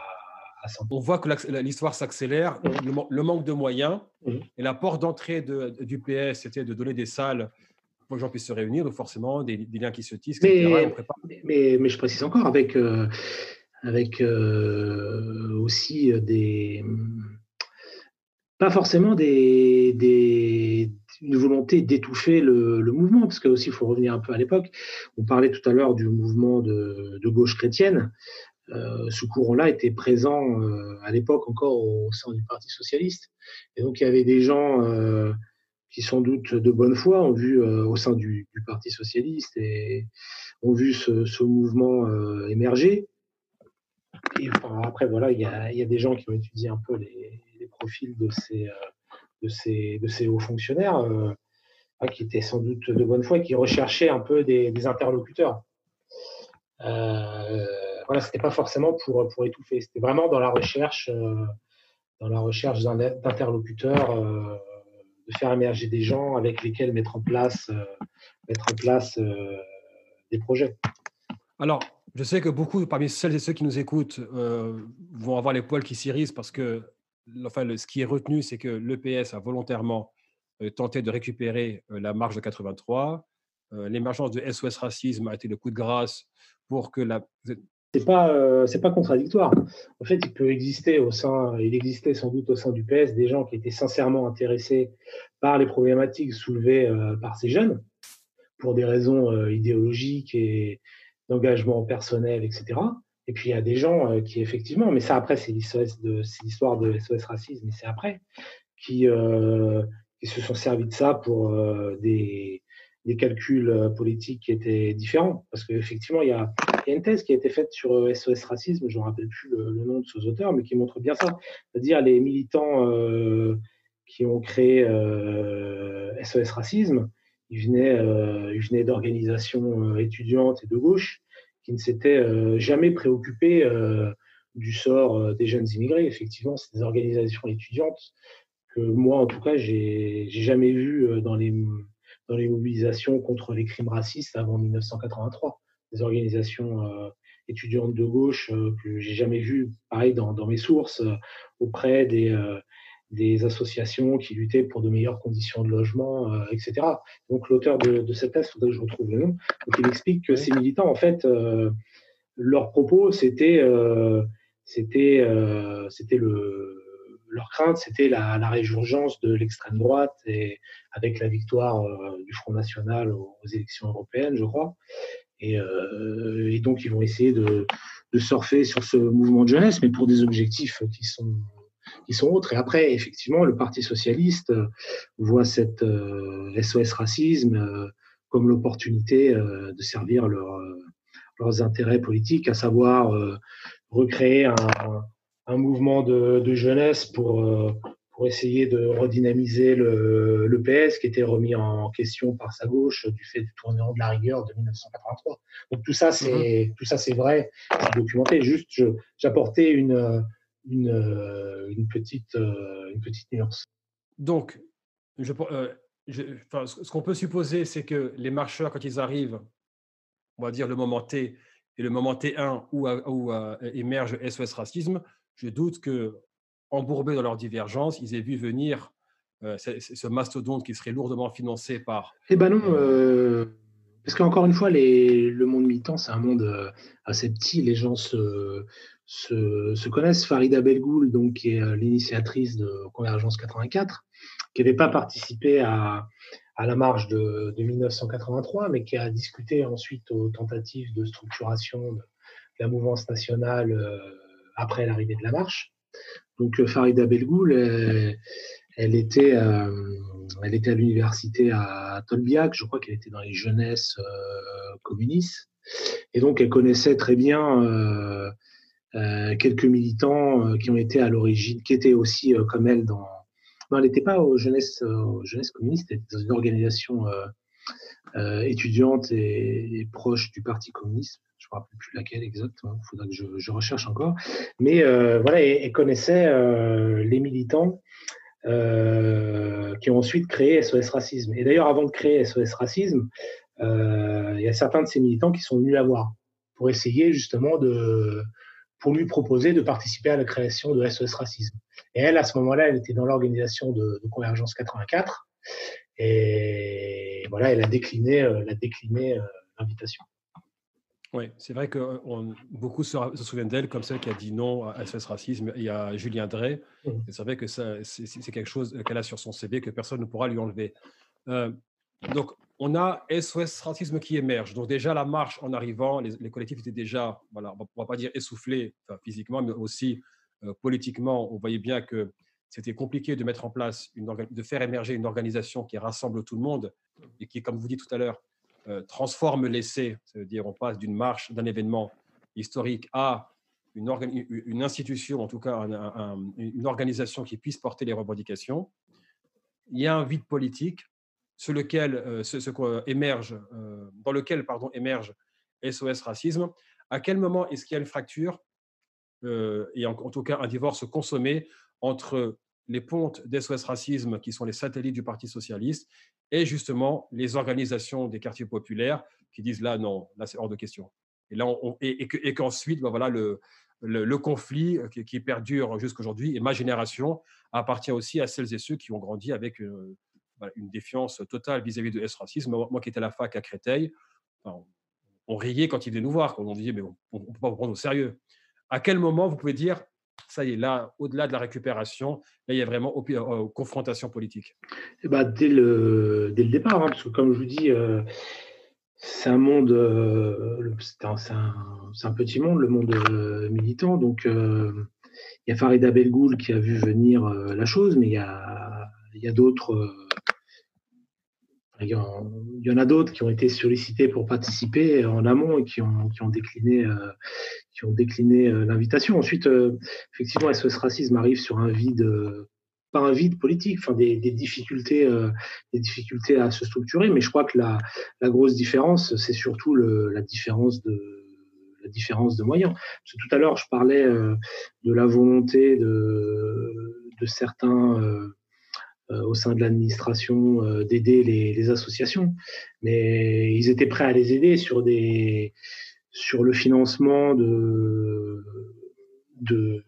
à On voit que l'histoire s'accélère, mmh. le, le, manque de moyens mmh. et la porte d'entrée du PS, c'était de donner des salles pour que les gens puissent se réunir, donc forcément des, des liens qui se tissent, mais, mais, mais, je précise encore, avec, euh, avec euh, aussi des pas forcément des, des, une volonté d'étouffer le, le, mouvement, parce que aussi il faut revenir un peu à l'époque. On parlait tout à l'heure du mouvement de, de gauche chrétienne. Euh, ce courant-là était présent euh, à l'époque encore au sein du Parti socialiste. Et donc il y avait des gens euh, qui sans doute de bonne foi ont vu euh, au sein du, du, Parti socialiste et ont vu ce, ce mouvement euh, émerger. Et enfin, après voilà, il y a, il y a des gens qui ont étudié un peu les les profils de ces, de ces, hauts fonctionnaires euh, qui étaient sans doute de bonne foi et qui recherchaient un peu des, interlocuteurs. Euh, voilà, c'était pas forcément pour, pour étouffer, c'était vraiment dans la recherche, euh, dans la recherche d'interlocuteurs, euh, de faire émerger des gens avec lesquels mettre en place, mettre en place des projets. Alors, je sais que beaucoup parmi celles et ceux qui nous écoutent vont avoir les poils qui s'irrissent parce que enfin, ce qui est retenu, c'est que l'EPS a volontairement euh, tenté de récupérer euh, la marge de 83. Euh, l'émergence de SOS Racisme a été le coup de grâce pour que la. C'est pas, pas contradictoire. En fait, il peut exister au sein, il existait sans doute au sein du PS des gens qui étaient sincèrement intéressés par les problématiques soulevées par ces jeunes, pour des raisons idéologiques et d'engagement personnel, etc. Et puis il y a des gens euh, qui effectivement, mais ça après c'est l'histoire de, de SOS racisme, mais c'est après qui, euh, qui se sont servis de ça pour euh, des, calculs politiques qui étaient différents. Parce qu'effectivement, il, y a, y a une thèse qui a été faite sur SOS racisme, je ne rappelle plus le, nom de ces auteurs, mais qui montre bien ça. C'est-à-dire les militants qui ont créé SOS racisme, ils venaient d'organisations étudiantes et de gauche qui ne s'était euh, jamais préoccupé euh, du sort euh, des jeunes immigrés. Effectivement, c'est des organisations étudiantes que moi, en tout cas, j'ai jamais vu dans les, mobilisations contre les crimes racistes avant 1983. Des organisations étudiantes de gauche que j'ai jamais vues, pareil, dans mes sources, auprès des, des associations qui luttaient pour de meilleures conditions de logement, euh, etc. Donc l'auteur de, de, cette thèse, il faudrait que je retrouve le nom, donc il explique que ces militants, en fait, euh, leur propos, c'était euh, c'était c'était le leur crainte, c'était la, la, résurgence de l'extrême droite et avec la victoire du Front National aux, élections européennes, je crois. Et, et, donc, ils vont essayer de, de surfer sur ce mouvement de jeunesse, mais pour des objectifs qui sont qui sont autres. Et après, effectivement, le Parti socialiste euh, voit cette SOS euh, racisme euh, comme l'opportunité de servir leurs intérêts politiques, à savoir recréer un, un mouvement de, de, jeunesse pour, pour essayer de redynamiser le, le, PS qui était remis en question par sa gauche du fait du tournement de la rigueur de 1983. Donc tout ça, c'est mmh tout ça, c'est vrai, c'est documenté. Juste, j'apportais une une, euh, une, petite, euh, une petite nuance. Donc, je, euh, ce qu'on peut supposer, c'est que les marcheurs, quand ils arrivent, on va dire le moment T et le moment T1 où, où émerge SOS Racisme, je doute que, embourbés dans leur divergence, ils aient vu venir ce, mastodonte qui serait lourdement financé par. Eh ben non, parce qu'encore une fois, les, le monde militant, c'est un monde assez petit. Les gens se, se, connaissent. Farida Belgoul, donc, qui est euh, l'initiatrice de Convergence 84, qui n'avait pas participé à, à la marche de, de, 1983, mais qui a discuté ensuite aux tentatives de structuration de, la mouvance nationale euh, après l'arrivée de la marche. Donc euh, Farida Belgoul, elle, était, elle était à l'université à Tolbiac, je crois qu'elle était dans les jeunesses communistes, et donc elle connaissait très bien euh, quelques militants euh, qui ont été à l'origine, qui étaient aussi euh, comme elle dans. Non, elle n'était pas aux jeunesses, aux jeunesses communistes, elle était dans une organisation étudiante et, proche du Parti communiste. Je ne me rappelle plus laquelle exactement, il faudra que je, je, recherche encore. Mais voilà, elle, connaissait les militants qui ont ensuite créé SOS Racisme. Et d'ailleurs, avant de créer SOS Racisme, il y a certains de ces militants qui sont venus la voir pour essayer justement de, pour lui proposer de participer à la création de SOS Racisme. Et elle, à ce moment-là, elle était dans l'organisation de, Convergence 84. Et voilà, elle a décliné, euh, décliné euh, l'invitation. Oui, c'est vrai que euh, beaucoup se, souviennent d'elle comme celle qui a dit non à SOS Racisme. Il y a Julien Drey. Mmh. C'est vrai que c'est quelque chose qu'elle a sur son CV que personne ne pourra lui enlever. Donc, on a SOS Racisme qui émerge. Donc déjà, la marche en arrivant, les, collectifs étaient déjà, voilà, on ne va pas dire essoufflés physiquement, mais aussi euh, politiquement. On voyait bien que c'était compliqué de mettre en place, une de faire émerger une organisation qui rassemble tout le monde et qui, comme vous dites tout à l'heure, euh, transforme l'essai. C'est-à-dire, on passe d'une marche, d'un événement historique à une, institution, en tout cas une organisation qui puisse porter les revendications. Il y a un vide politique euh, émerge, euh, dans lequel émerge SOS Racisme, à quel moment est-ce qu'il y a une fracture euh, et en, tout cas un divorce consommé entre les pontes d'SOS Racisme, qui sont les satellites du Parti socialiste, et justement les organisations des quartiers populaires qui disent là, non, là, c'est hors de question. Et, là, et, qu'ensuite, ben voilà, le, le, conflit qui, perdure jusqu'à aujourd'hui, et ma génération appartient aussi à celles et ceux qui ont grandi avec une défiance totale vis-à-vis de S-racisme. Moi, qui étais à la fac à Créteil, on, riait quand ils venaient nous voir, quand on disait, mais on ne peut pas vous prendre au sérieux. À quel moment vous pouvez dire, ça y est, là, au-delà de la récupération, là, il y a vraiment aux, euh, confrontation politique? Eh ben, dès, le, dès le départ, hein, parce que comme je vous dis, euh, c'est un monde, euh, c'est un, petit monde, le monde militant. Donc, il y a Farida Belgoul qui a vu venir la chose, mais il y a, il y a d'autres il y, en, a d'autres qui ont été sollicités pour participer en amont et qui ont, qui ont décliné, euh, qui ont décliné euh, l'invitation. Ensuite, euh, effectivement, SOS Racisme arrive sur un vide, pas un vide politique, enfin des, difficultés, des difficultés à se structurer. Mais je crois que la, la grosse différence, c'est surtout le, la différence de la différence de moyens. Parce que tout à l'heure, je parlais de la volonté de, de certains euh, au sein de l'administration euh, d'aider les, associations, mais ils étaient prêts à les aider sur des sur le financement de de,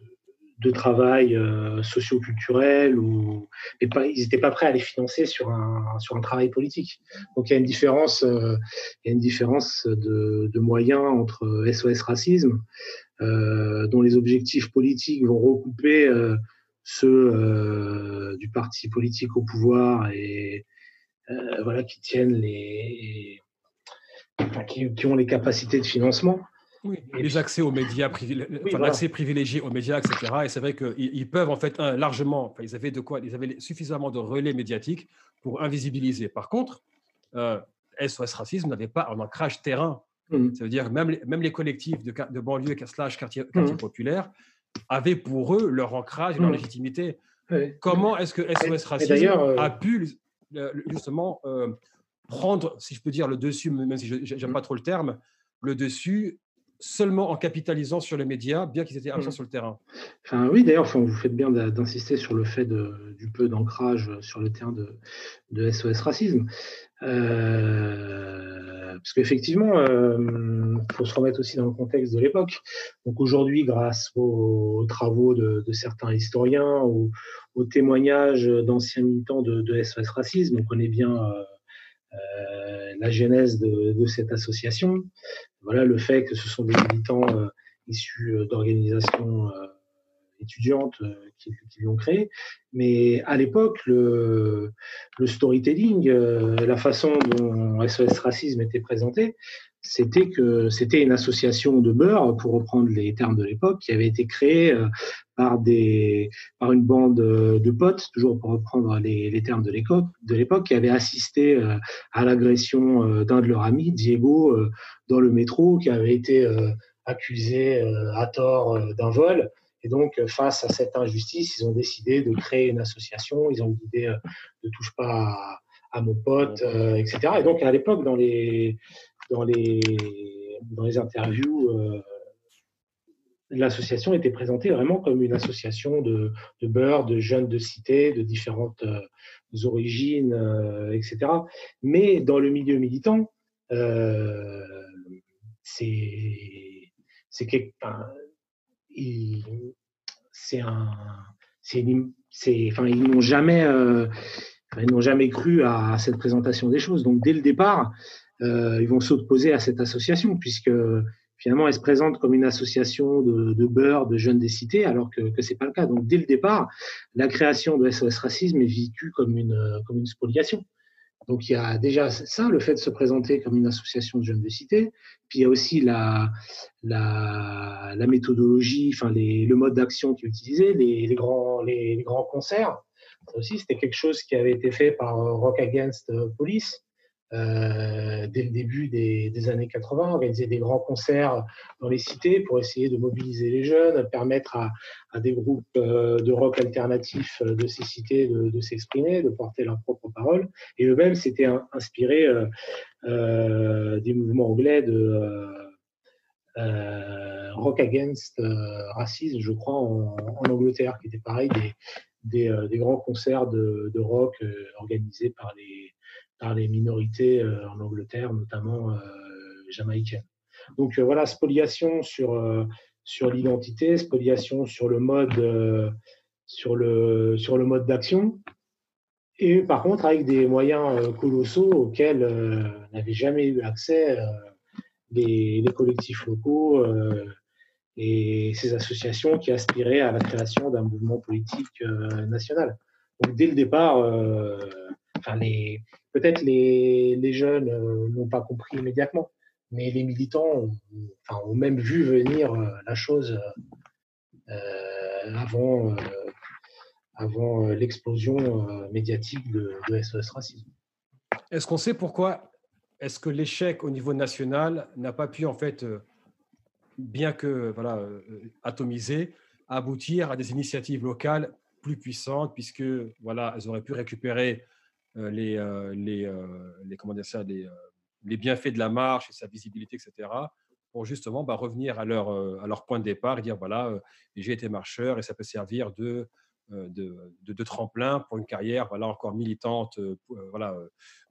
de travail euh, socio-culturel ou mais ils n'étaient pas prêts à les financer sur un sur un travail politique. Donc il y a une différence euh, il y a une différence de, de moyens entre SOS racisme euh, dont les objectifs politiques vont recouper euh, ceux euh, du parti politique au pouvoir et voilà qui tiennent les qui, qui ont les capacités de financement oui, les accès aux médias, l'accès privilégié aux médias, etc. Et c'est vrai qu'ils ils peuvent en fait largement, ils avaient de quoi, ils avaient suffisamment de relais médiatiques pour invisibiliser. Par contre, euh, SOS Racisme n'avait pas un ancrage terrain. Mmh. Ça veut dire même les, même les collectifs de, de banlieue slash quartier, quartier mmh. populaire avaient pour eux leur ancrage et leur mmh. légitimité. Comment est-ce que SOS Racisme euh, a pu justement euh, prendre, si je peux dire, le dessus, même si je n'aime pas trop le terme, le dessus seulement en capitalisant sur les médias, bien qu'ils étaient absents mmh. sur le terrain? Enfin, oui, d'ailleurs, enfin, vous faites bien d'insister sur le fait de, du peu d'ancrage sur le terrain de, de SOS Racisme. Euh, parce qu'effectivement, il euh, faut se remettre aussi dans le contexte de l'époque. Donc aujourd'hui, grâce aux, travaux de, certains historiens, aux, aux témoignages d'anciens militants de, SOS Racisme, on connaît bien euh, la genèse de, cette association voilà le fait que ce sont des militants euh, issus euh, d'organisations euh, étudiantes qui, qui l'ont créé. Mais à l'époque, le, le, storytelling, la façon dont SOS Racisme était présenté, c'était que c'était une association de beurre, pour reprendre les termes de l'époque, qui avait été créée par des par une bande de potes, toujours pour reprendre les, les termes de l'époque, de l'époque, qui avait assisté à l'agression d'un de leurs amis, Diego, dans le métro qui avait été euh, accusé euh, à tort euh, d'un vol. Et donc, face à cette injustice, ils ont décidé de créer une association. Ils ont eu l'idée de touche pas à, mon pote, etc. Et donc, à l'époque, dans les, dans, les, dans les interviews, l'association était présentée vraiment comme une association de, de beurre, de jeunes de cité, de différentes origines, etc. Mais dans le milieu militant, c'est c'est c'est un c'est enfin ils n'ont jamais euh, ils n'ont jamais cru à cette présentation des choses. Donc dès le départ euh, ils vont s'opposer à cette association puisque finalement elle se présente comme une association de, de beurre de jeunes des cités alors que que c'est pas le cas. Donc dès le départ la création de SOS racisme est vécue comme une comme une spoliation donc il y a déjà ça, le fait de se présenter comme une association de jeunes de cité. Puis il y a aussi la, la, la méthodologie, enfin les, le mode d'action qui est utilisé, les, les, grands, les, grands concerts. Ça aussi, c'était quelque chose qui avait été fait par Rock Against Police. Euh, dès le début des, années 80, organiser des grands concerts dans les cités pour essayer de mobiliser les jeunes, permettre à, des groupes euh, de rock alternatifs euh, de ces cités de, s'exprimer, de porter leurs propres paroles. Et eux-mêmes s'étaient inspirés des mouvements anglais de Rock Against Racism, je crois, en, Angleterre, qui était pareil, des, grands concerts de rock organisés par les par les minorités euh, en Angleterre, notamment euh, jamaïcaines. Donc euh, voilà, spoliation sur, sur l'identité, spoliation sur le mode, sur le, sur le mode d'action, et par contre avec des moyens colossaux auxquels n'avaient jamais eu accès les, les, collectifs locaux et ces associations qui aspiraient à la création d'un mouvement politique national. Donc dès le départ, peut-être les, les, jeunes euh, n'ont pas compris immédiatement, mais les militants ont, même vu venir euh, la chose euh, avant, l'explosion médiatique de, SOS Racisme. Est-ce qu'on sait pourquoi est-ce que l'échec au niveau national n'a pas pu, en fait, bien que voilà, atomisé, aboutir à des initiatives locales plus puissantes, puisque voilà, elles auraient pu récupérer euh, les, euh, les, euh, les, comment dire ça, les, les, bienfaits de la marche et sa visibilité, etc., pour justement bah, revenir à leur, à leur point de départ et dire voilà, j'ai été marcheur et ça peut servir de, de, de, tremplin pour une carrière voilà, encore militante, voilà,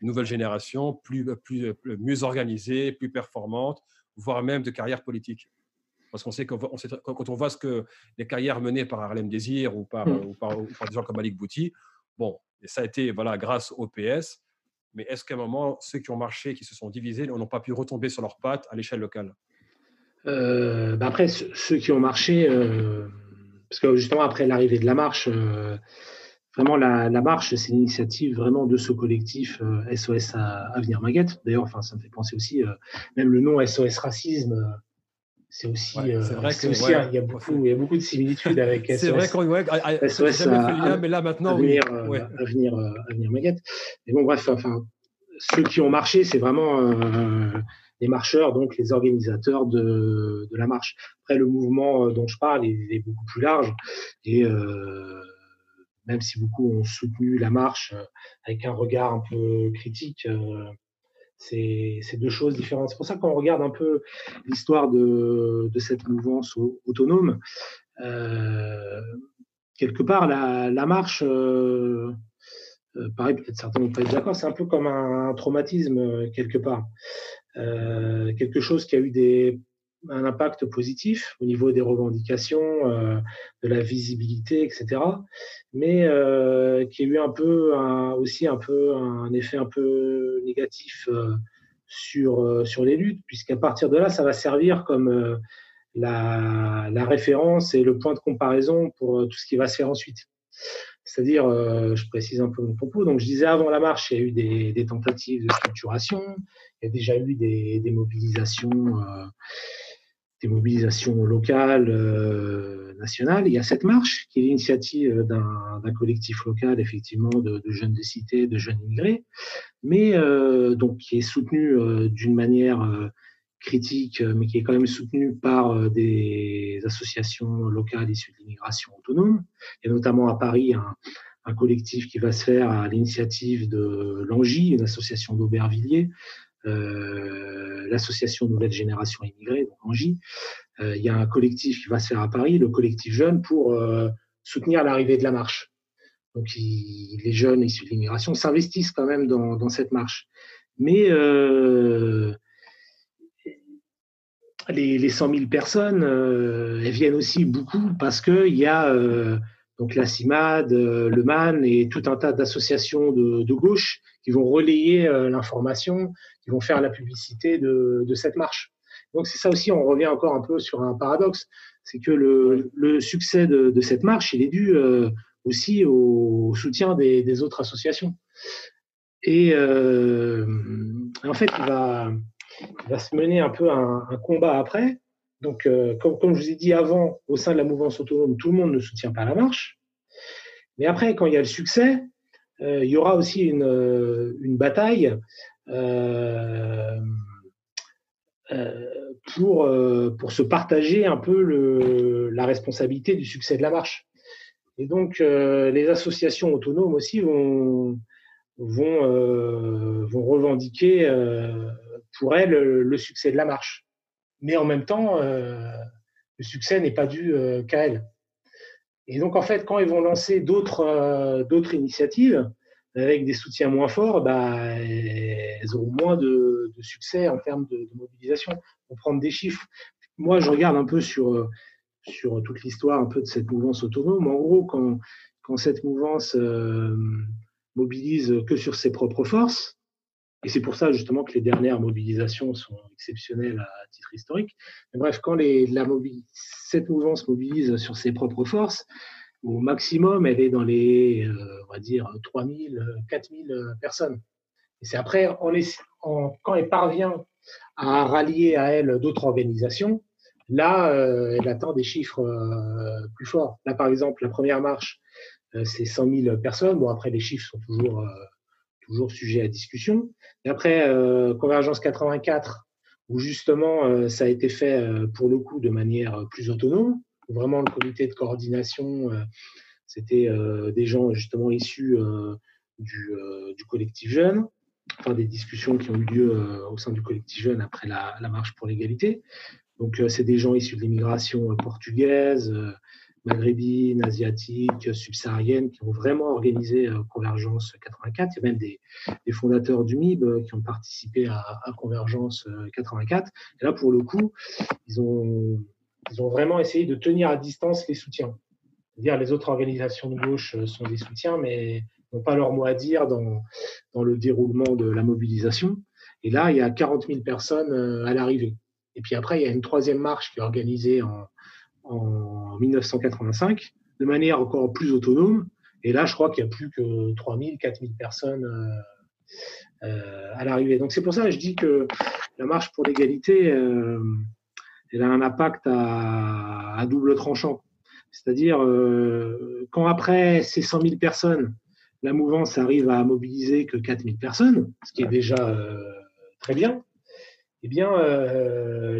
une nouvelle génération, plus, plus, mieux organisée, plus performante, voire même de carrière politique. Parce qu'on sait, que quand on voit ce que les carrières menées par Harlem Désir ou par, mmh. ou par, des gens comme Malik Bouti, bon, ça a été voilà, grâce au PS. Mais est-ce qu'à un moment, ceux qui ont marché, qui se sont divisés, n'ont pas pu retomber sur leurs pattes à l'échelle locale? Euh, bah Après, ceux qui ont marché, euh, parce que justement, après l'arrivée de la marche, euh, vraiment, la, marche, c'est l'initiative vraiment de ce collectif SOS à Avenir Maguette. D'ailleurs, ça me fait penser aussi, même le nom SOS Racisme c'est aussi, c'est vrai qu'il y, a beaucoup, il y a beaucoup de similitudes avec SOS. C'est vrai qu'on ouais, SOS à, mais là maintenant, avenir, oui. avenir, avenir, Maguette. Mais bon, bref, enfin, ceux qui ont marché, c'est vraiment les marcheurs, donc les organisateurs de, de, la marche. Après, le mouvement dont je parle il est beaucoup plus large et euh, même si beaucoup ont soutenu la marche avec un regard un peu critique, euh, c'est deux choses différentes. C'est pour ça qu'on regarde un peu l'histoire de, cette mouvance autonome. Euh, quelque part, la, marche, euh, euh, pareil, peut-être certains vont pas être d'accord, c'est un peu comme un, traumatisme quelque part. Quelque chose qui a eu des, un impact positif au niveau des revendications, euh, de la visibilité, etc. Mais euh, qui a eu un peu un, aussi un peu un effet un peu négatif euh, sur sur les luttes, puisqu'à partir de là, ça va servir comme la, la, référence et le point de comparaison pour tout ce qui va se faire ensuite. C'est-à-dire, je précise un peu mon propos. Donc, je disais avant la marche, il y a eu des, des tentatives de structuration, il y a déjà eu des, des mobilisations des mobilisations locales, euh, nationales. Il y a cette marche qui est l'initiative d'un collectif local, effectivement, de, jeunes des cités, de jeunes immigrés, mais euh, donc qui est soutenu euh, d'une manière critique, mais qui est quand même soutenu par des associations locales issues de l'immigration autonome. Il y a notamment à Paris un, un collectif qui va se faire à l'initiative de l'Angie, une association d'Aubervilliers, euh, l'association Nouvelle Génération Immigrée, donc Angie. Euh, il y a un collectif qui va se faire à Paris, le collectif Jeune, pour euh, soutenir l'arrivée de la marche. Donc les jeunes issus de l'immigration s'investissent quand même dans, cette marche. Mais les, les 100 000 personnes, elles viennent aussi beaucoup parce qu'il y a donc la CIMAD, le MAN et tout un tas d'associations de, de, gauche qui vont relayer l'information, qui vont faire la publicité de, de cette marche. Donc c'est ça aussi, on revient encore un peu sur un paradoxe, c'est que le, le, succès de, de, cette marche, il est dû euh, aussi au soutien des, des, autres associations. Et euh, en fait, il va, il va se mener un peu un, un combat après. Donc, euh, comme, comme, je vous ai dit avant, au sein de la mouvance autonome, tout le monde ne soutient pas la marche. Mais après, quand il y a le succès, euh, il y aura aussi une, une bataille euh, euh, pour, euh, pour se partager un peu le, la responsabilité du succès de la marche. Et donc, les associations autonomes aussi vont, vont, vont revendiquer pour elles le succès de la marche. Mais en même temps, le succès n'est pas dû qu'à elles. Et donc, en fait, quand ils vont lancer d'autres d'autres initiatives, avec des soutiens moins forts, bah, elles auront moins de, de succès en termes de, de, mobilisation. Pour prendre des chiffres, moi, je regarde un peu sur, sur toute l'histoire un peu de cette mouvance autonome. En gros, quand, quand cette mouvance euh, mobilise que sur ses propres forces, et c'est pour ça justement que les dernières mobilisations sont exceptionnelles à titre historique. Mais bref, quand les, la cette mouvance mobilise sur ses propres forces, au maximum, elle est dans les, euh, on va dire, 3000, 4000 euh, personnes. Et c'est après, en, en, quand elle parvient à rallier à elle d'autres organisations, là, euh, elle atteint des chiffres euh, plus forts. Là, par exemple, la première marche, euh, c'est 100 000 personnes. Bon, après, les chiffres sont toujours, euh, toujours sujets à discussion. Et après, Convergence 84, où justement, ça a été fait pour le coup de manière plus autonome, vraiment le comité de coordination, euh, c'était euh, des gens justement issus euh, du, collectif jeune, enfin des discussions qui ont eu lieu au sein du collectif jeune après la marche pour l'égalité. Donc c'est des gens issus de l'immigration portugaise, maghrébine, asiatique, subsaharienne, qui ont vraiment organisé Convergence 84. Il y a même des, des fondateurs du MIB qui ont participé à, à, Convergence 84. Et là, pour le coup, ils ont ils ont vraiment essayé de tenir à distance les soutiens. C'est-à-dire les autres organisations de gauche sont des soutiens, mais n'ont pas leur mot à dire dans, dans le déroulement de la mobilisation. Et là, il y a 40 000 personnes à l'arrivée. Et puis après, il y a une troisième marche qui est organisée en, en 1985 de manière encore plus autonome. Et là, je crois qu'il y a plus que 3000, 4000 personnes euh, euh, à l'arrivée. Donc c'est pour ça que je dis que la marche pour l'égalité, euh, elle a un impact à, double tranchant. C'est-à-dire, quand après ces 100 000 personnes, la mouvance arrive à mobiliser que 4000 personnes, ce qui est déjà très bien, eh bien,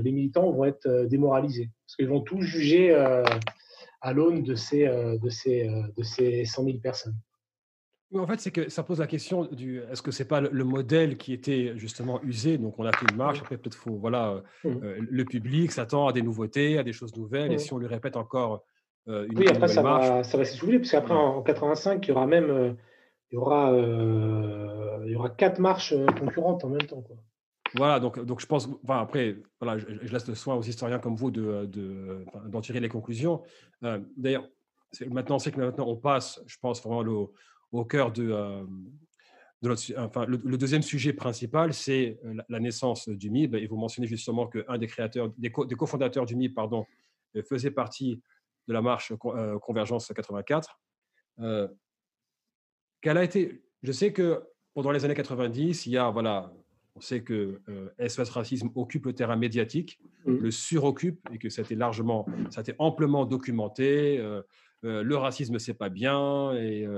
les militants vont être démoralisés. Parce qu'ils vont tout juger à l'aune de ces, euh, de, ces, euh, de ces 100 000 personnes. en fait, c'est que ça pose la question du est-ce que c'est pas le modèle qui était justement usé? Donc, on a fait une marche. Après, peut-être faut voilà, mmh. euh, le public s'attend à des nouveautés, à des choses nouvelles. Et mmh. si on lui répète encore une oui, après ça va, ça va s'essouffler parce qu'après en 85, il y aura même il y aura il y aura quatre marches concurrentes en même temps. Quoi. Voilà, donc, donc je pense, enfin, après, voilà, je, laisse le soin aux historiens comme vous d'en de, tirer les conclusions. Euh, d'ailleurs, maintenant, c'est que maintenant on passe, je pense, vraiment au, cœur de, euh, de notre, enfin, le, deuxième sujet principal, c'est euh, la, naissance du MIB. Et vous mentionnez justement qu'un des créateurs, des, cofondateurs du MIB, pardon, faisait partie de la marche Convergence 84. quelle a été, je sais que pendant les années 90, il y a voilà, on sait que SOS euh, Racisme occupe le terrain médiatique, mmh. le suroccupe et que ça a été largement, ça a été amplement documenté. Euh, euh, le racisme, c'est pas bien et,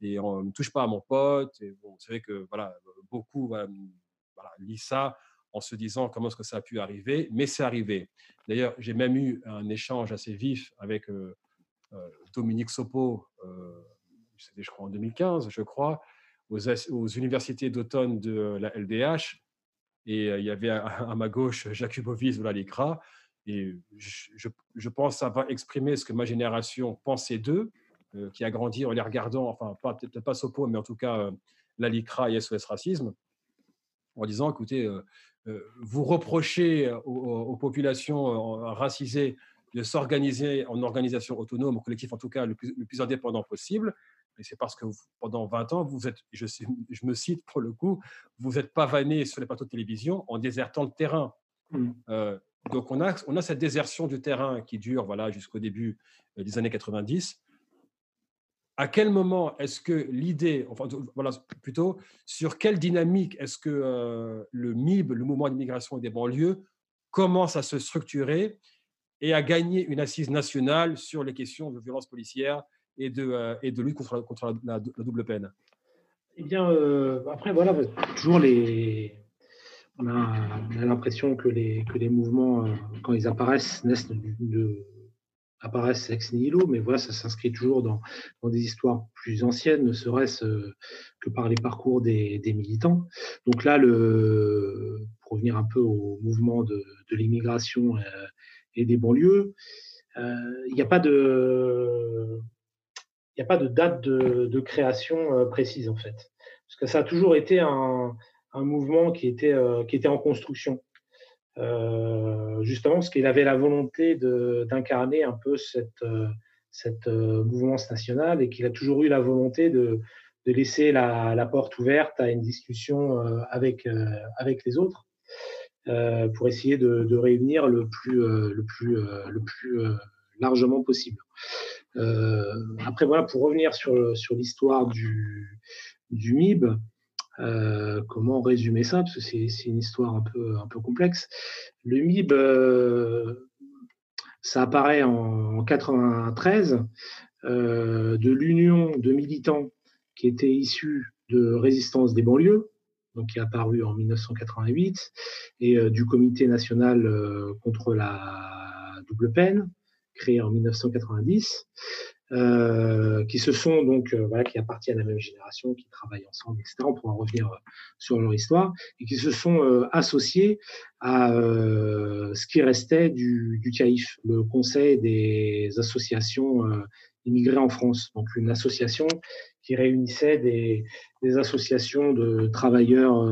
et, on ne touche pas à mon pote. Et bon, c'est vrai que voilà, beaucoup voilà, lisent ça en se disant comment est-ce que ça a pu arriver, mais c'est arrivé. D'ailleurs, j'ai même eu un échange assez vif avec Dominique Sopo, c'était je crois en 2015, je crois, aux, universités d'automne de la LDH. Et euh, il y avait à, ma gauche Jacubovis voilà l'ICRA. Et je, je, pense avoir exprimé ce que ma génération pensait d'eux, euh, qui a grandi en les regardant, enfin, peut-être pas Sopo, mais en tout cas euh, la LICRA et SOS Racisme, en disant écoutez, vous reprochez aux, populations racisées de s'organiser en organisation autonome, au collectif en tout cas le plus indépendant possible mais c'est parce que pendant 20 ans, vous êtes, je, je, me cite pour le coup, vous n'êtes pas vanné sur les plateaux de télévision en désertant le terrain. Mmh. Euh, donc on a, on a cette désertion du terrain qui dure voilà, jusqu'au début euh, des années 90. À quel moment est-ce que l'idée, enfin voilà, plutôt, sur quelle dynamique est-ce que euh, le MIB, le mouvement d'immigration des banlieues, commence à se structurer et à gagner une assise nationale sur les questions de violence policière et de, euh, et de lutte contre, la, double peine Eh bien, euh, après, voilà, toujours les. On a, l'impression que les, que les mouvements, euh, quand ils apparaissent, naissent de, apparaissent ex nihilo, mais voilà, ça s'inscrit toujours dans, dans, des histoires plus anciennes, ne serait-ce que par les parcours des, des, militants. Donc là, pour revenir un peu au mouvement de, de l'immigration et des banlieues, il n'y a pas de n'y a pas de date de, création euh, précise en fait. Parce que ça a toujours été un, mouvement qui était, euh, qui était en construction. Euh, justement parce qu'il avait la volonté d'incarner un peu cette, mouvance nationale et qu'il a toujours eu la volonté de, laisser la, porte ouverte à une discussion avec, les autres pour essayer de, réunir le plus largement possible. Euh, après, voilà, pour revenir sur, sur l'histoire du, du MIB, euh, comment résumer ça? Parce que c'est une histoire un peu, un peu complexe. Le MIB, euh, ça apparaît en, 93 de l'union de militants qui étaient issus de résistance des banlieues, donc qui est apparu en 1988, et du Comité national contre la double peine, créé en 1990, euh, qui se sont donc euh, voilà, qui appartiennent à la même génération, qui travaillent ensemble, etc. On pourra revenir euh, sur leur histoire et qui se sont associés à ce qui restait du, du CAIF, le Conseil des associations immigrées en France, donc une association qui réunissait des, des associations de travailleurs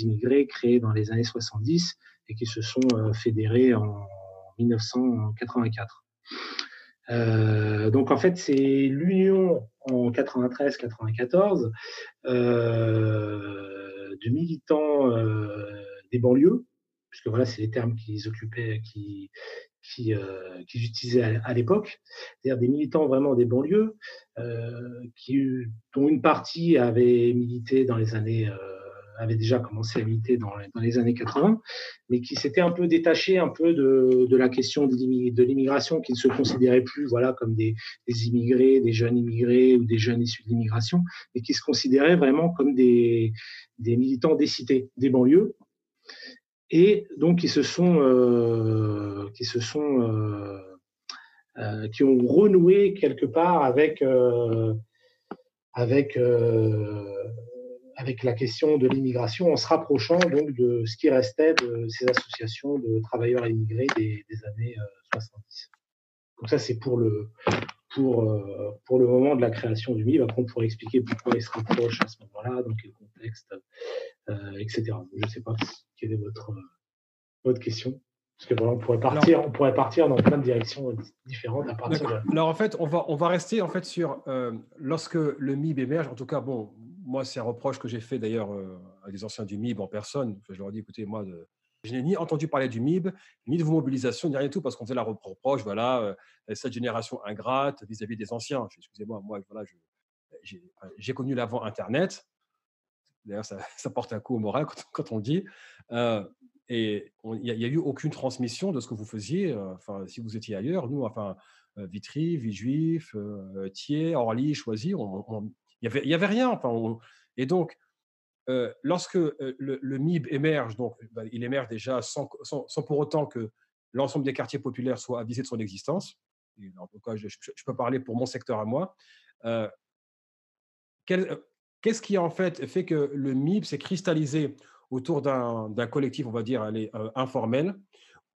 immigrés créées dans les années 70 et qui se sont fédérés en 1984. Donc en fait, c'est l'union en 93-94 de militants des banlieues, puisque voilà, c'est les termes qu'ils occupaient, qui, qui, euh, utilisaient à, l'époque, c'est-à-dire des militants vraiment des banlieues, euh, dont une partie avait milité dans les années, euh, avait déjà commencé à militer dans, dans, les années 80, mais qui s'était un peu détaché un peu de, la question de l'immigration, qui ne se considéraient plus voilà comme des, des, immigrés, des jeunes immigrés ou des jeunes issus de l'immigration, mais qui se considéraient vraiment comme des, des militants des cités, des banlieues, et donc qui se sont, euh, qui se sont, euh, euh, qui ont renoué quelque part avec, avec, avec la question de l'immigration en se rapprochant donc de ce qui restait de ces associations de travailleurs immigrés des, des années 70. Donc ça c'est pour le, pour, pour le moment de la création du MIB. Après, on pourrait expliquer pourquoi il se rapproche à ce moment-là, dans quel contexte, etc. Je ne sais pas quelle est votre, votre question parce que voilà, on pourrait partir, alors, on pourrait partir dans plein de directions différentes à partir de... Alors en fait, on va, on va rester en fait sur euh, lorsque le MIB émerge. En tout cas, bon, moi c'est un reproche que j'ai fait d'ailleurs euh, à des anciens du MIB en personne. Je leur ai dit, écoutez, moi, je n'ai ni entendu parler du MIB, ni de vos mobilisations, ni rien du tout, parce qu'on faisait la reproche, voilà, euh, cette génération ingrate vis-à-vis des anciens. Excusez-moi, moi, voilà, j'ai connu l'avant Internet. D'ailleurs, ça, porte un coup au moral quand, on le dit. Et il n'y a, eu aucune transmission de ce que vous faisiez. Euh, enfin, si vous étiez ailleurs, nous, enfin, euh, Vitry, Villejuif, euh, Thiers, Orly, Choisy, il n'y avait, y avait rien. Enfin, et donc, lorsque le, MIB émerge, donc, bah, il émerge déjà sans, sans, pour autant que l'ensemble des quartiers populaires soient avisés de son existence. en tout cas, je, peux parler pour mon secteur à moi. Qu'est-ce qui en fait fait que le MIB s'est cristallisé autour d'un collectif, on va dire, euh, informel,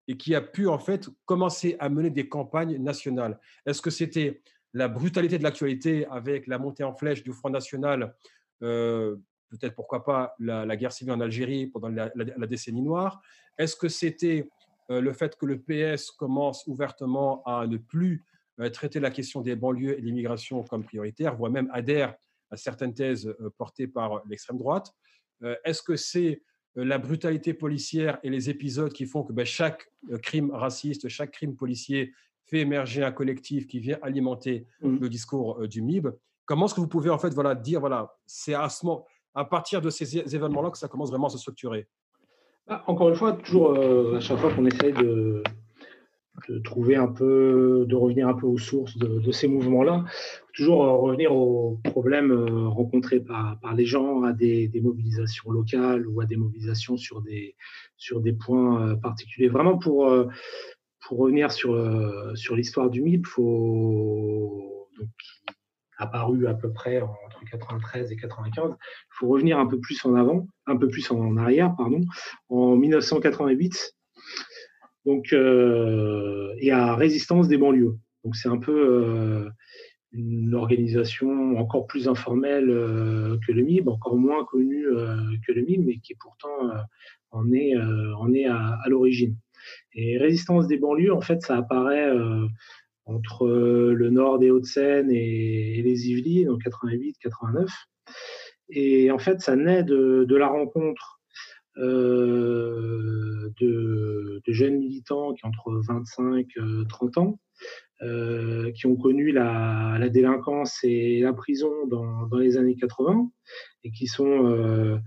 et qui a pu en fait commencer à mener des campagnes nationales? Est-ce que c'était la brutalité de l'actualité avec la montée en flèche du Front National, euh, peut-être pourquoi pas la, guerre civile en Algérie pendant la, décennie noire. Est-ce que c'était euh, le fait que le PS commence ouvertement à ne plus traiter la question des banlieues et de l'immigration comme prioritaire, voire même adhère à certaines thèses portées par l'extrême droite euh, est-ce que c'est euh, la brutalité policière et les épisodes qui font que ben, chaque euh, crime raciste, chaque crime policier fait émerger un collectif qui vient alimenter mmh. le discours du MIB. Comment est-ce que vous pouvez en fait voilà, dire, voilà, c'est à, ce moment, à partir de ces événements-là que ça commence vraiment à se structurer? Bah, Encore une fois, toujours à chaque fois qu'on essaye de, de trouver un peu, de revenir un peu aux sources de, ces mouvements-là, toujours euh, revenir aux problèmes euh, rencontrés par, par les gens, à des, mobilisations locales ou à des mobilisations sur des, sur des points euh, particuliers. Vraiment pour, pour revenir sur, sur l'histoire du MIP, faut, donc, qui apparu à peu près entre 93 et 95, il faut revenir un peu plus en avant, un peu plus en arrière, pardon, en 1988 donc, euh, et à Résistance des banlieues. Donc c'est un peu euh, une organisation encore plus informelle euh, que le MIB, encore moins connue que le MIB, mais qui pourtant en est, en est à, l'origine. Et Résistance des banlieues, en fait, ça apparaît entre le nord des Hauts-de-Seine et, les Yvelines en 88-89. Et en fait, ça naît de, la rencontre euh, de, jeunes militants qui entre 25 et 30 ans, euh, qui ont connu la, délinquance et la prison dans, les années 80 et qui sont euh,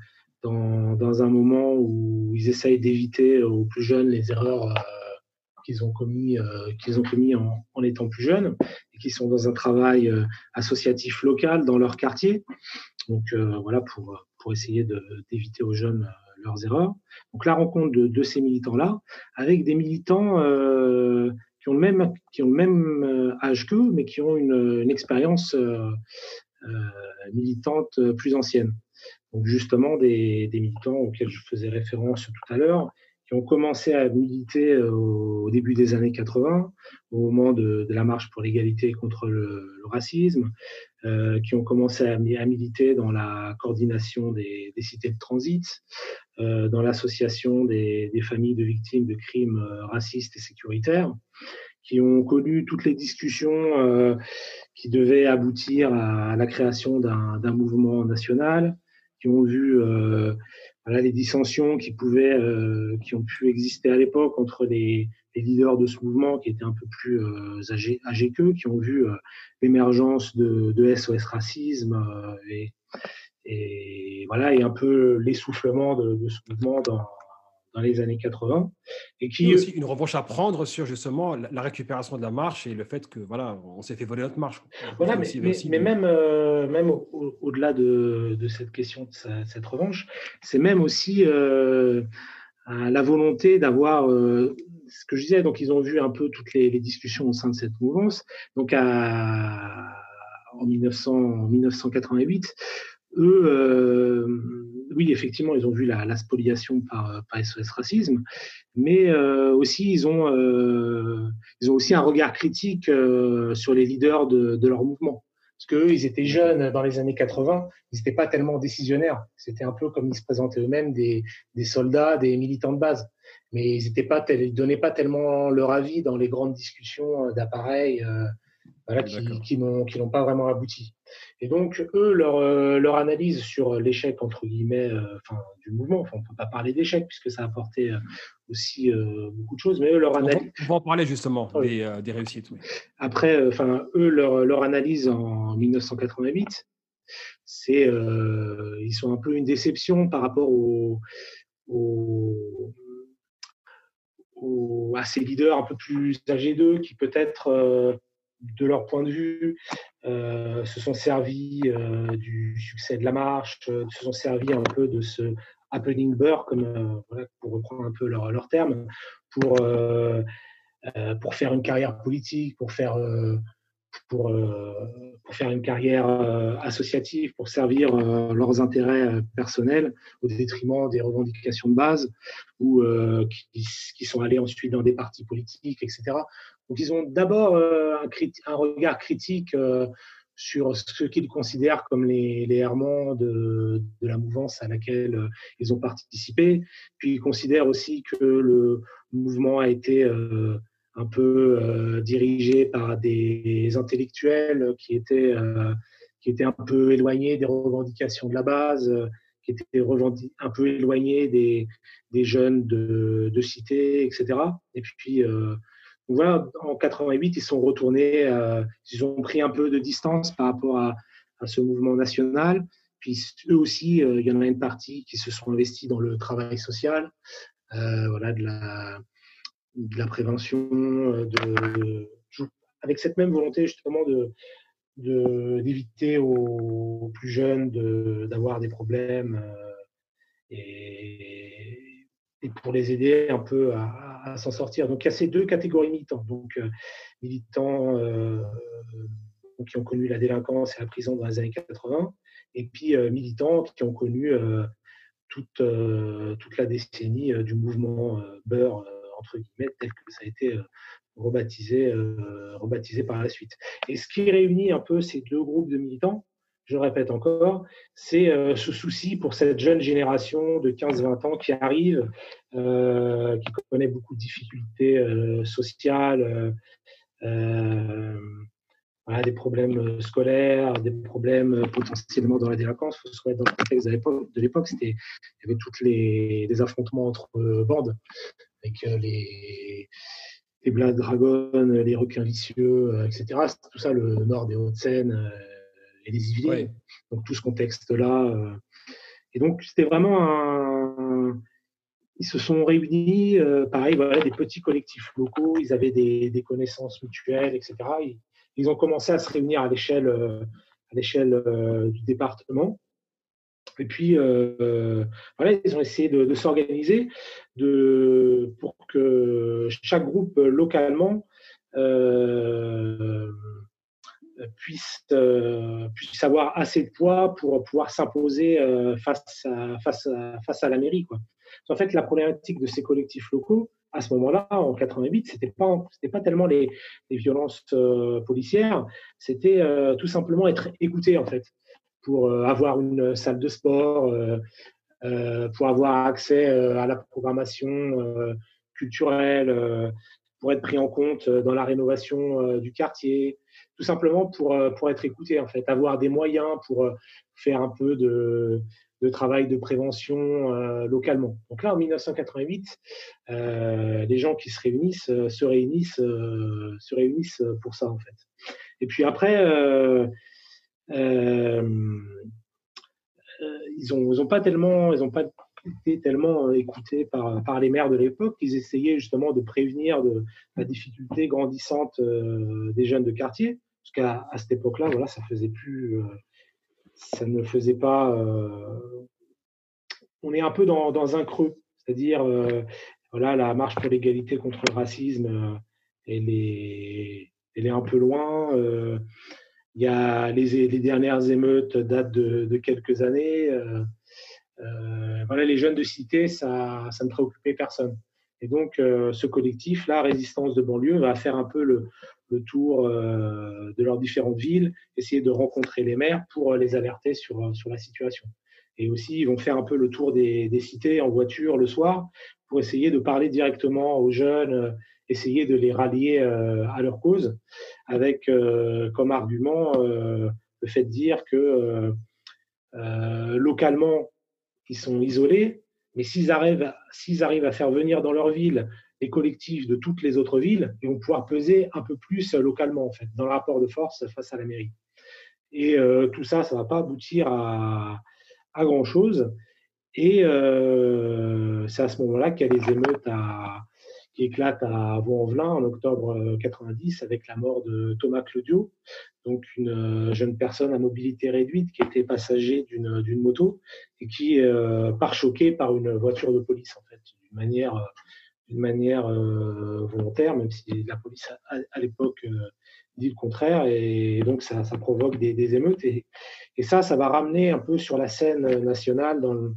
dans, un moment où ils essayent d'éviter aux plus jeunes les erreurs qu'ils ont commis, qu'ils ont commis en, en, étant plus jeunes et qui sont dans un travail associatif local dans leur quartier. Donc voilà pour, pour essayer d'éviter aux jeunes leurs erreurs. Donc la rencontre de, ces militants-là avec des militants euh, qui ont le même, qui ont le même euh, âge qu'eux, mais qui ont une, expérience euh, militante plus ancienne. Donc justement des, militants auxquels je faisais référence tout à l'heure, qui ont commencé à militer au début des années 80, au moment de, la marche pour l'égalité contre le, racisme, qui ont commencé à, militer dans la coordination des, cités de transit, dans l'association des, familles de victimes de crimes racistes et sécuritaires, qui ont connu toutes les discussions qui devaient aboutir à, la création d'un mouvement national, qui ont vu voilà, les dissensions qui pouvaient, euh, qui ont pu exister à l'époque entre les, les, leaders de ce mouvement qui étaient un peu plus euh, âgés, âgés qu'eux, qui ont vu euh, l'émergence de, de, SOS Racisme euh, et, et, voilà, et un peu l'essoufflement de, de, ce mouvement dans, dans les années 80. Et qui aussi une revanche à prendre sur justement la récupération de la marche et le fait que voilà, on s'est fait voler notre marche. Voilà, mais, mais, même, euh, même au-delà de, de, cette question de cette revanche, c'est même aussi euh, la volonté d'avoir euh, ce que je disais. Donc, ils ont vu un peu toutes les, les discussions au sein de cette mouvance. Donc, à, en 1900, 1988, eux oui, effectivement, ils ont vu la, spoliation par, par, SOS Racisme, mais euh, aussi ils ont, euh, ils ont aussi un regard critique euh, sur les leaders de, de leur mouvement. Parce qu'eux, ils étaient jeunes dans les années 80, ils n'étaient pas tellement décisionnaires. C'était un peu comme ils se présentaient eux-mêmes, des, des, soldats, des militants de base. Mais ils ne donnaient pas tellement leur avis dans les grandes discussions d'appareils voilà, qui, n'ont pas vraiment abouti. Et donc, eux, leur, euh, leur analyse sur l'échec, entre guillemets, euh, enfin, du mouvement, enfin, on ne peut pas parler d'échec puisque ça a apporté euh, aussi beaucoup de choses, mais eux, leur analyse. On va, en parler justement des, des, réussites. Après, enfin, eux, leur, leur, analyse en 1988, c'est ils sont un peu une déception par rapport au, au, à ces leaders un peu plus âgés d'eux qui peut-être de leur point de vue, euh, se sont servis euh, du succès de la marche, euh, se sont servis un peu de ce happening beurre, comme, pour reprendre un peu leur, leur terme, pour, pour faire une carrière politique, pour faire, pour, pour faire une carrière associative, pour servir leurs intérêts personnels au détriment des revendications de base, ou qui, sont allés ensuite dans des partis politiques, etc. Donc, ils ont d'abord euh, un, regard critique euh, sur ce qu'ils considèrent comme les, les errements de, la mouvance à laquelle euh, ils ont participé. Puis ils considèrent aussi que le mouvement a été un peu dirigé par des intellectuels qui étaient, qui étaient un peu éloignés des revendications de la base, qui étaient un peu éloignés des, jeunes de, de cité, etc. Et puis, voilà, en 88, ils sont retournés, euh, ils ont pris un peu de distance par rapport à, ce mouvement national. Puis eux aussi, euh, il y en a une partie qui se sont investis dans le travail social, euh, voilà, de la, prévention, avec cette même volonté justement de d'éviter aux plus jeunes d'avoir des problèmes et pour les aider un peu à, s'en sortir. Donc il y a ces deux catégories militants. Donc euh, militants euh, qui ont connu la délinquance et la prison dans les années 80, et puis euh, militants qui ont connu toute, toute la décennie du mouvement Beurre, entre guillemets, tel que ça a été rebaptisé, rebaptisé par la suite. Et ce qui réunit un peu ces deux groupes de militants, je répète encore, c'est euh, ce souci pour cette jeune génération de 15-20 ans qui arrive, euh, qui connaît beaucoup de difficultés euh, sociales, des problèmes scolaires, des problèmes potentiellement dans la délinquance. Il faut se mettre dans le contexte de l'époque. Il y avait tous les, affrontements entre bandes, avec les, les Blood Dragons, les requins vicieux, etc. Tout ça le nord des Hauts-de-Seine et des Yvelines. Donc tout ce contexte-là. Euh. Et donc c'était vraiment un. Ils se sont réunis, euh, pareil, voilà, des petits collectifs locaux, ils avaient des, des connaissances mutuelles, etc. Ils, ont commencé à se réunir à l'échelle euh, à l'échelle du département. Et puis, voilà, ils ont essayé de, de s'organiser pour que chaque groupe localement euh, euh, puisse avoir assez de poids pour pouvoir s'imposer euh, face, à, la mairie. En fait, la problématique de ces collectifs locaux, à ce moment-là, en 88, c'était pas pas tellement les, les violences policières, c'était tout simplement être écouté en fait pour avoir une salle de sport, pour avoir accès à la programmation culturelle, pour être pris en compte dans la rénovation du quartier, tout simplement pour, pour être écouté, en fait, avoir des moyens pour faire un peu de, de travail de prévention localement. Donc là, en 1988, les gens qui se réunissent se réunissent, se réunissent pour ça, en fait. Et puis après, ils n'ont ils ont pas tellement, ils ont pas été tellement euh, écoutés par, par les maires de l'époque qu'ils essayaient justement de prévenir la difficulté grandissante euh, des jeunes de quartier. Parce qu'à à cette époque-là, voilà, ça euh, ne faisait pas. on est un peu dans, dans un creux, c'est-à-dire voilà, la marche pour l'égalité contre le racisme, elle est, elle est un peu loin. Il y a les, les, dernières émeutes datent de quelques années. Euh, voilà, les jeunes de cité, ça, ça ne préoccupait personne. Et donc, euh, ce collectif, la Résistance de banlieue, va faire un peu le, le tour euh, de leurs différentes villes, essayer de rencontrer les maires pour les alerter sur, sur la situation. Et aussi, ils vont faire un peu le tour des, des cités en voiture le soir pour essayer de parler directement aux jeunes, essayer de les rallier à leur cause, avec comme argument le fait de dire que localement, qui sont isolés, mais s'ils arrivent, s'ils arrivent à faire venir dans leur ville les collectifs de toutes les autres villes, ils vont pouvoir peser un peu plus localement, en fait, dans le rapport de force face à la mairie. Et euh, tout ça, ça ne va pas aboutir à, à grand-chose. Et euh, c'est à ce moment-là qu'il y a les émeutes à, éclate à Vaux-en-Velin en octobre 90 euh, avec la mort de Thomas Claudio, donc une euh, jeune personne à mobilité réduite qui était passager d'une moto et qui euh, part choqué par une voiture de police en fait, d'une manière d'une manière volontaire, même si la police à, l'époque dit le contraire, et donc ça, provoque des, émeutes. Et, ça, ça va ramener un peu sur la scène nationale, dans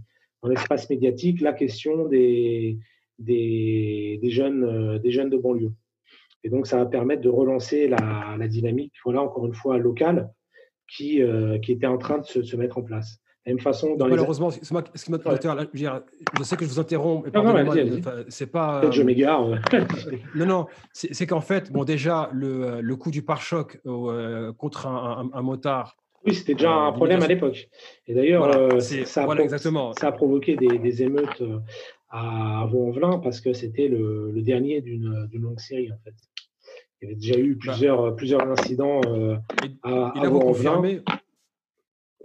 l'espace médiatique, la question des, des, jeunes, euh, des jeunes de banlieue. Et donc, ça va permettre de relancer la, dynamique, voilà, encore une fois, locale, qui, euh, qui était en train de se, mettre en place. même façon, dans Malheureusement, c'est moi, ce qui je, sais que je vous interromps. C'est pas. je m'égare. non, non, c'est qu'en fait, bon, déjà, le, le coup du pare-choc euh, contre un, un, motard. Oui, c'était déjà un problème à l'époque. Et d'ailleurs, ça, ça, a provoqué des, des émeutes à Vaux-en-Velin parce que c'était le, le, dernier d'une longue série en fait. Il y avait déjà eu plusieurs, bah. plusieurs incidents euh, à, et Vaux-en-Velin.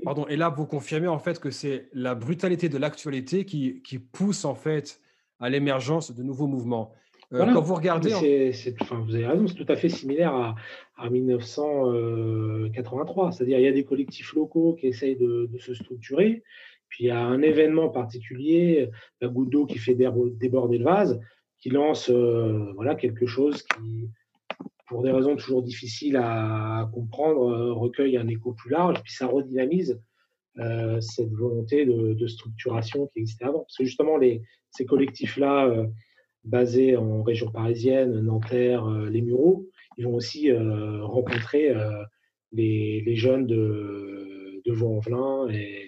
Pardon, et là, vous confirmez en fait que c'est la brutalité de l'actualité qui, qui, pousse en fait à l'émergence de nouveaux mouvements. Euh, quand vous regardez. enfin, vous avez raison, c'est tout à fait similaire à, à 1983. C'est-à-dire, il y a des collectifs locaux qui essayent de, de se structurer. Puis il y a un événement particulier, la goutte d'eau qui fait déborder le vase, qui lance euh, voilà, quelque chose qui, pour des raisons toujours difficiles à comprendre, euh, recueille un écho plus large, puis ça redynamise euh, cette volonté de, structuration qui existait avant. Parce que justement, les, ces collectifs-là, basés en région parisienne, Nanterre, les Mureaux, ils vont aussi rencontrer les, jeunes de, de Vaux-en-Velin et,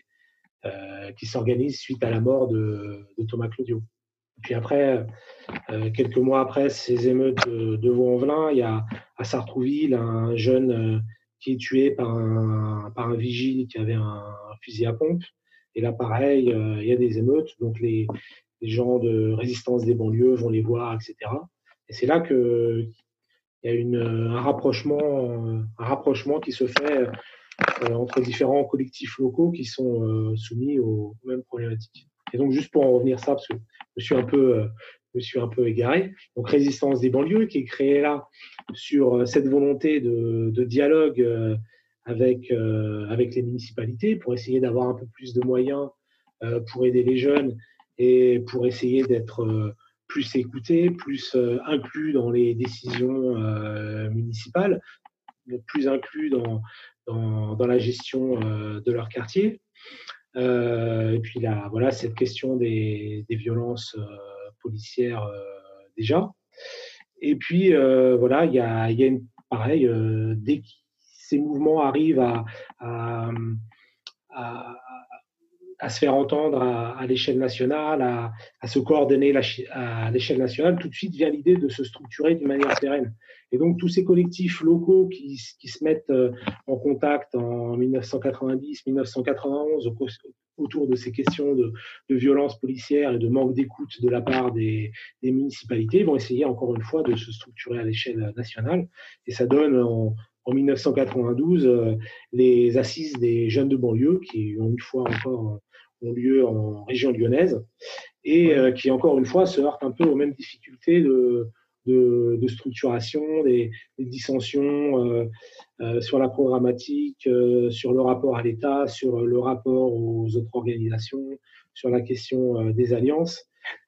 qui s'organise suite à la mort de, Thomas Claudio. Puis après, euh, quelques mois après ces émeutes de, Vaux-en-Velin, il y a à Sartrouville un jeune euh, qui est tué par un, par un vigile qui avait un, fusil à pompe. Et là, pareil, il y a des émeutes. Donc les, les, gens de résistance des banlieues vont les voir, etc. Et c'est là qu'il y a une, un, rapprochement, un rapprochement qui se fait euh, entre différents collectifs locaux qui sont euh, soumis aux, mêmes problématiques. Et donc, juste pour en revenir ça, parce que je suis un peu, euh, je suis un peu égaré. Donc, Résistance des banlieues, qui est créée là sur cette volonté de, de dialogue avec, avec les municipalités pour essayer d'avoir un peu plus de moyens pour aider les jeunes et pour essayer d'être plus écoutés, plus inclus dans les décisions municipales, plus inclus dans, dans, la gestion euh, de leur quartier. Euh, et puis là, voilà, cette question des, violences euh, policières déjà. Et puis, voilà, il y a, une, pareil, dès que ces mouvements arrivent à, se faire entendre à, l'échelle nationale, à, se coordonner à l'échelle nationale, tout de suite vient l'idée de se structurer d'une manière pérenne. Et donc tous ces collectifs locaux qui, qui se mettent euh, en contact en 1990-1991 autour de ces questions de, de, violence policière et de manque d'écoute de la part des, des, municipalités vont essayer encore une fois de se structurer à l'échelle nationale. Et ça donne en, en 1992 euh, les assises des jeunes de banlieue qui ont une fois encore ont lieu en région lyonnaise et euh, qui encore une fois se heurtent un peu aux mêmes difficultés de, de, structuration, des, dissensions euh, sur la programmatique, sur le rapport à l'État, sur le rapport aux autres organisations, sur la question des alliances.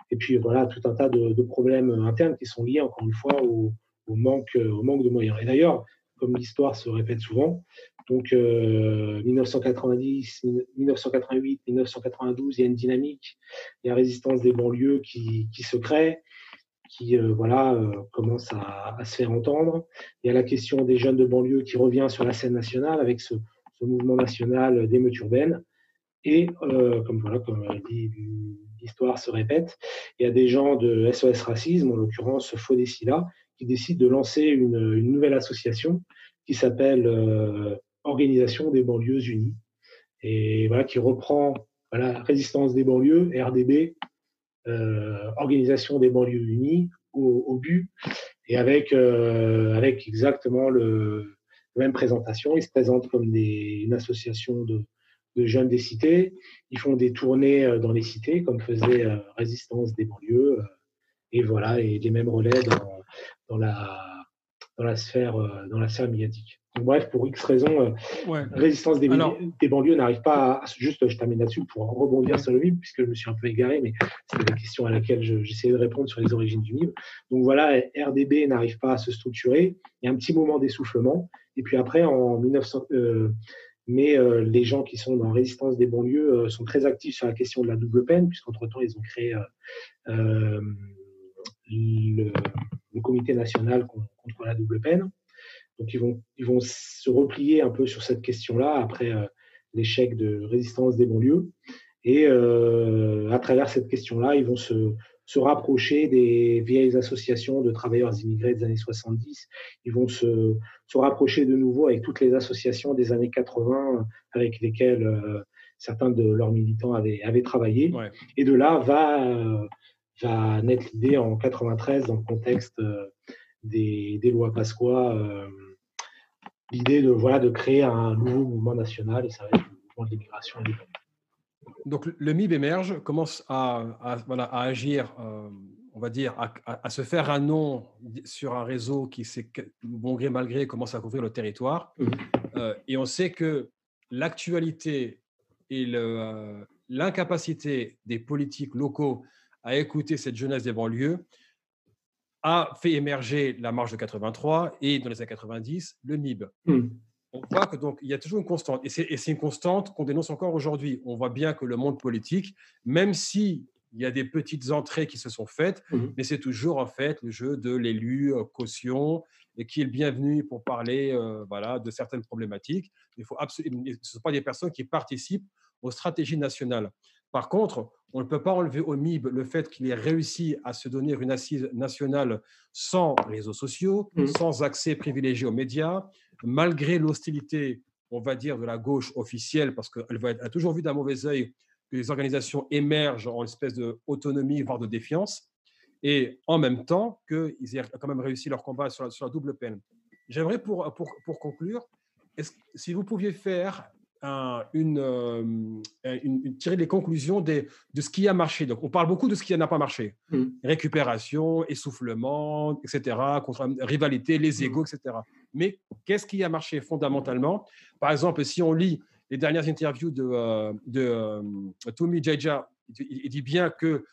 Et puis voilà, tout un tas de, problèmes internes qui sont liés encore une fois au, au manque, au manque de moyens. Et d'ailleurs, comme l'histoire se répète souvent. Donc, 1990, 1988, 1992, il y a une dynamique, il y a résistance des banlieues qui, se crée, qui euh, voilà, euh, commence à, se faire entendre. Il y a la question des jeunes de banlieue qui revient sur la scène nationale avec ce, mouvement national d'émeutes urbaines. Et euh, comme voilà, comme l'histoire se répète, il y a des gens de SOS Racisme, en l'occurrence Fodesila, qui décide de lancer une, nouvelle association qui s'appelle euh, Organisation des banlieues unies. Et voilà qui reprend voilà, Résistance des banlieues RDB euh, Organisation des banlieues unies au, but. Et avec euh, avec exactement le la même présentation ils se présentent comme des, une association de, de jeunes des cités. Ils font des tournées dans les cités comme faisait Résistance des banlieues et voilà et les mêmes relais dans dans la, dans la, sphère, euh, dans la sphère médiatique. bref, pour X raisons, euh, résistance des, des banlieues n'arrive pas à. Juste, je termine là-dessus pour rebondir sur le MIB, puisque je me suis un peu égaré, mais c'était la question à laquelle j'essayais de répondre sur les origines du MIB. Donc voilà, RDB n'arrive pas à se structurer. Il y a un petit moment d'essoufflement. Et puis après, en 1900. Euh, mais les gens qui sont dans Résistance des banlieues sont très actifs sur la question de la double peine, puisqu'entre-temps, ils ont créé le, le comité national contre la double peine. Donc ils vont, ils vont se replier un peu sur cette question-là après euh, l'échec de résistance des banlieues. Et euh, à travers cette question-là, ils vont se, se, rapprocher des vieilles associations de travailleurs immigrés des années 70. Ils vont se, se, rapprocher de nouveau avec toutes les associations des années 80 avec lesquelles euh, certains de leurs militants avaient, avaient travaillé. Et de là va va naître l'idée en 93 dans le contexte euh, des, des lois Pasqua, euh, l'idée de, voilà, de créer un nouveau mouvement national et ça va être le mouvement de l'immigration Donc le MIB émerge, commence à, voilà, à agir, euh, on va dire, à, à, se faire un nom sur un réseau qui, bon gré mal gré, commence à couvrir le territoire. Mmh. et on sait que l'actualité et l'incapacité des politiques locaux à écouter cette jeunesse des banlieues, a fait émerger la marche de 83 et dans les années 90, le MIB. Hmm. On voit que donc il y a toujours une constante et c'est une constante qu'on dénonce encore aujourd'hui. On voit bien que le monde politique, même si il y a des petites entrées qui se sont faites, hmm. mais c'est toujours en fait le jeu de l'élu euh, caution et qui est le bienvenu pour parler euh, voilà, de certaines problématiques. Il faut absolument, ce ne sont pas des personnes qui participent aux stratégies nationales. Par contre, on ne peut pas enlever au MIB le fait qu'il ait réussi à se donner une assise nationale sans réseaux sociaux, mmh. sans accès privilégié aux médias, malgré l'hostilité, on va dire, de la gauche officielle, parce qu'elle a toujours vu d'un mauvais œil que les organisations émergent en espèce d'autonomie, voire de défiance, et en même temps qu'ils aient quand même réussi leur combat sur la, double peine. J'aimerais, pour, pour, pour conclure, si vous pouviez faire euh, une, une, tirer les conclusions de ce qui a marché. Donc, on parle beaucoup de ce qui n'a pas marché. Mmh. Récupération, essoufflement, etc., contre rivalité, les mmh. égaux, etc. Mais qu'est-ce qui a marché fondamentalement? Par exemple, si on lit les dernières interviews de, euh, de euh, Tomi Jaja, il, dit bien que,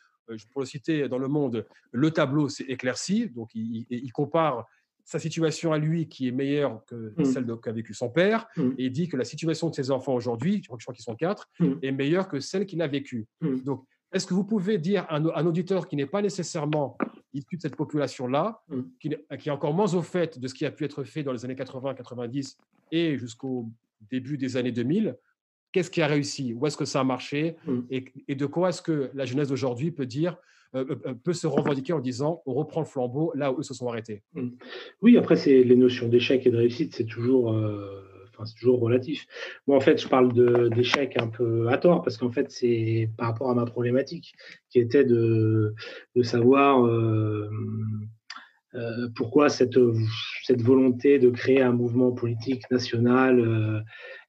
pour le citer dans Le Monde, le tableau s'est éclairci. Donc, il, il compare sa situation à lui qui est meilleure que mmh. celle qu'a vécu son père, mmh. et dit que la situation de ses enfants aujourd'hui, je crois qu'ils sont quatre, mmh. est meilleure que celle qu'il a vécue. Donc, est-ce que vous pouvez dire à un, auditeur qui n'est pas nécessairement issus de cette population-là, mm. qui, qui, est encore moins au fait de ce qui a pu être fait dans les années 80, 90 et jusqu'au début des années 2000, qu'est-ce qui a réussi? Où est-ce que ça a marché? Mm. et, de quoi est-ce que la jeunesse d'aujourd'hui peut dire peut se revendiquer en disant on reprend le flambeau là où eux se sont arrêtés. Mm. Oui, après, c'est les notions d'échec et de réussite, c'est toujours, toujours relatif. Moi, en fait, je parle d'échec un peu à tort parce qu'en fait, c'est par rapport à ma problématique qui était de, savoir pourquoi cette volonté de créer un mouvement politique national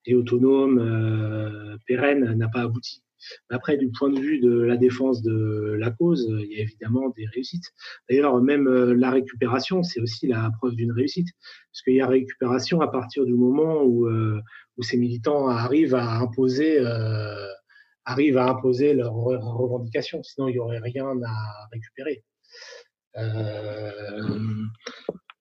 et autonome pérenne n'a pas abouti. Après, du point de vue de la défense de la cause, il y a évidemment des réussites. D'ailleurs, même euh, la récupération, c'est aussi la preuve d'une réussite, parce qu'il y a récupération à partir du moment où, euh, où ces militants arrivent à imposer, euh, arrivent à imposer leurs revendications. Sinon, il n'y aurait rien à récupérer. Euh,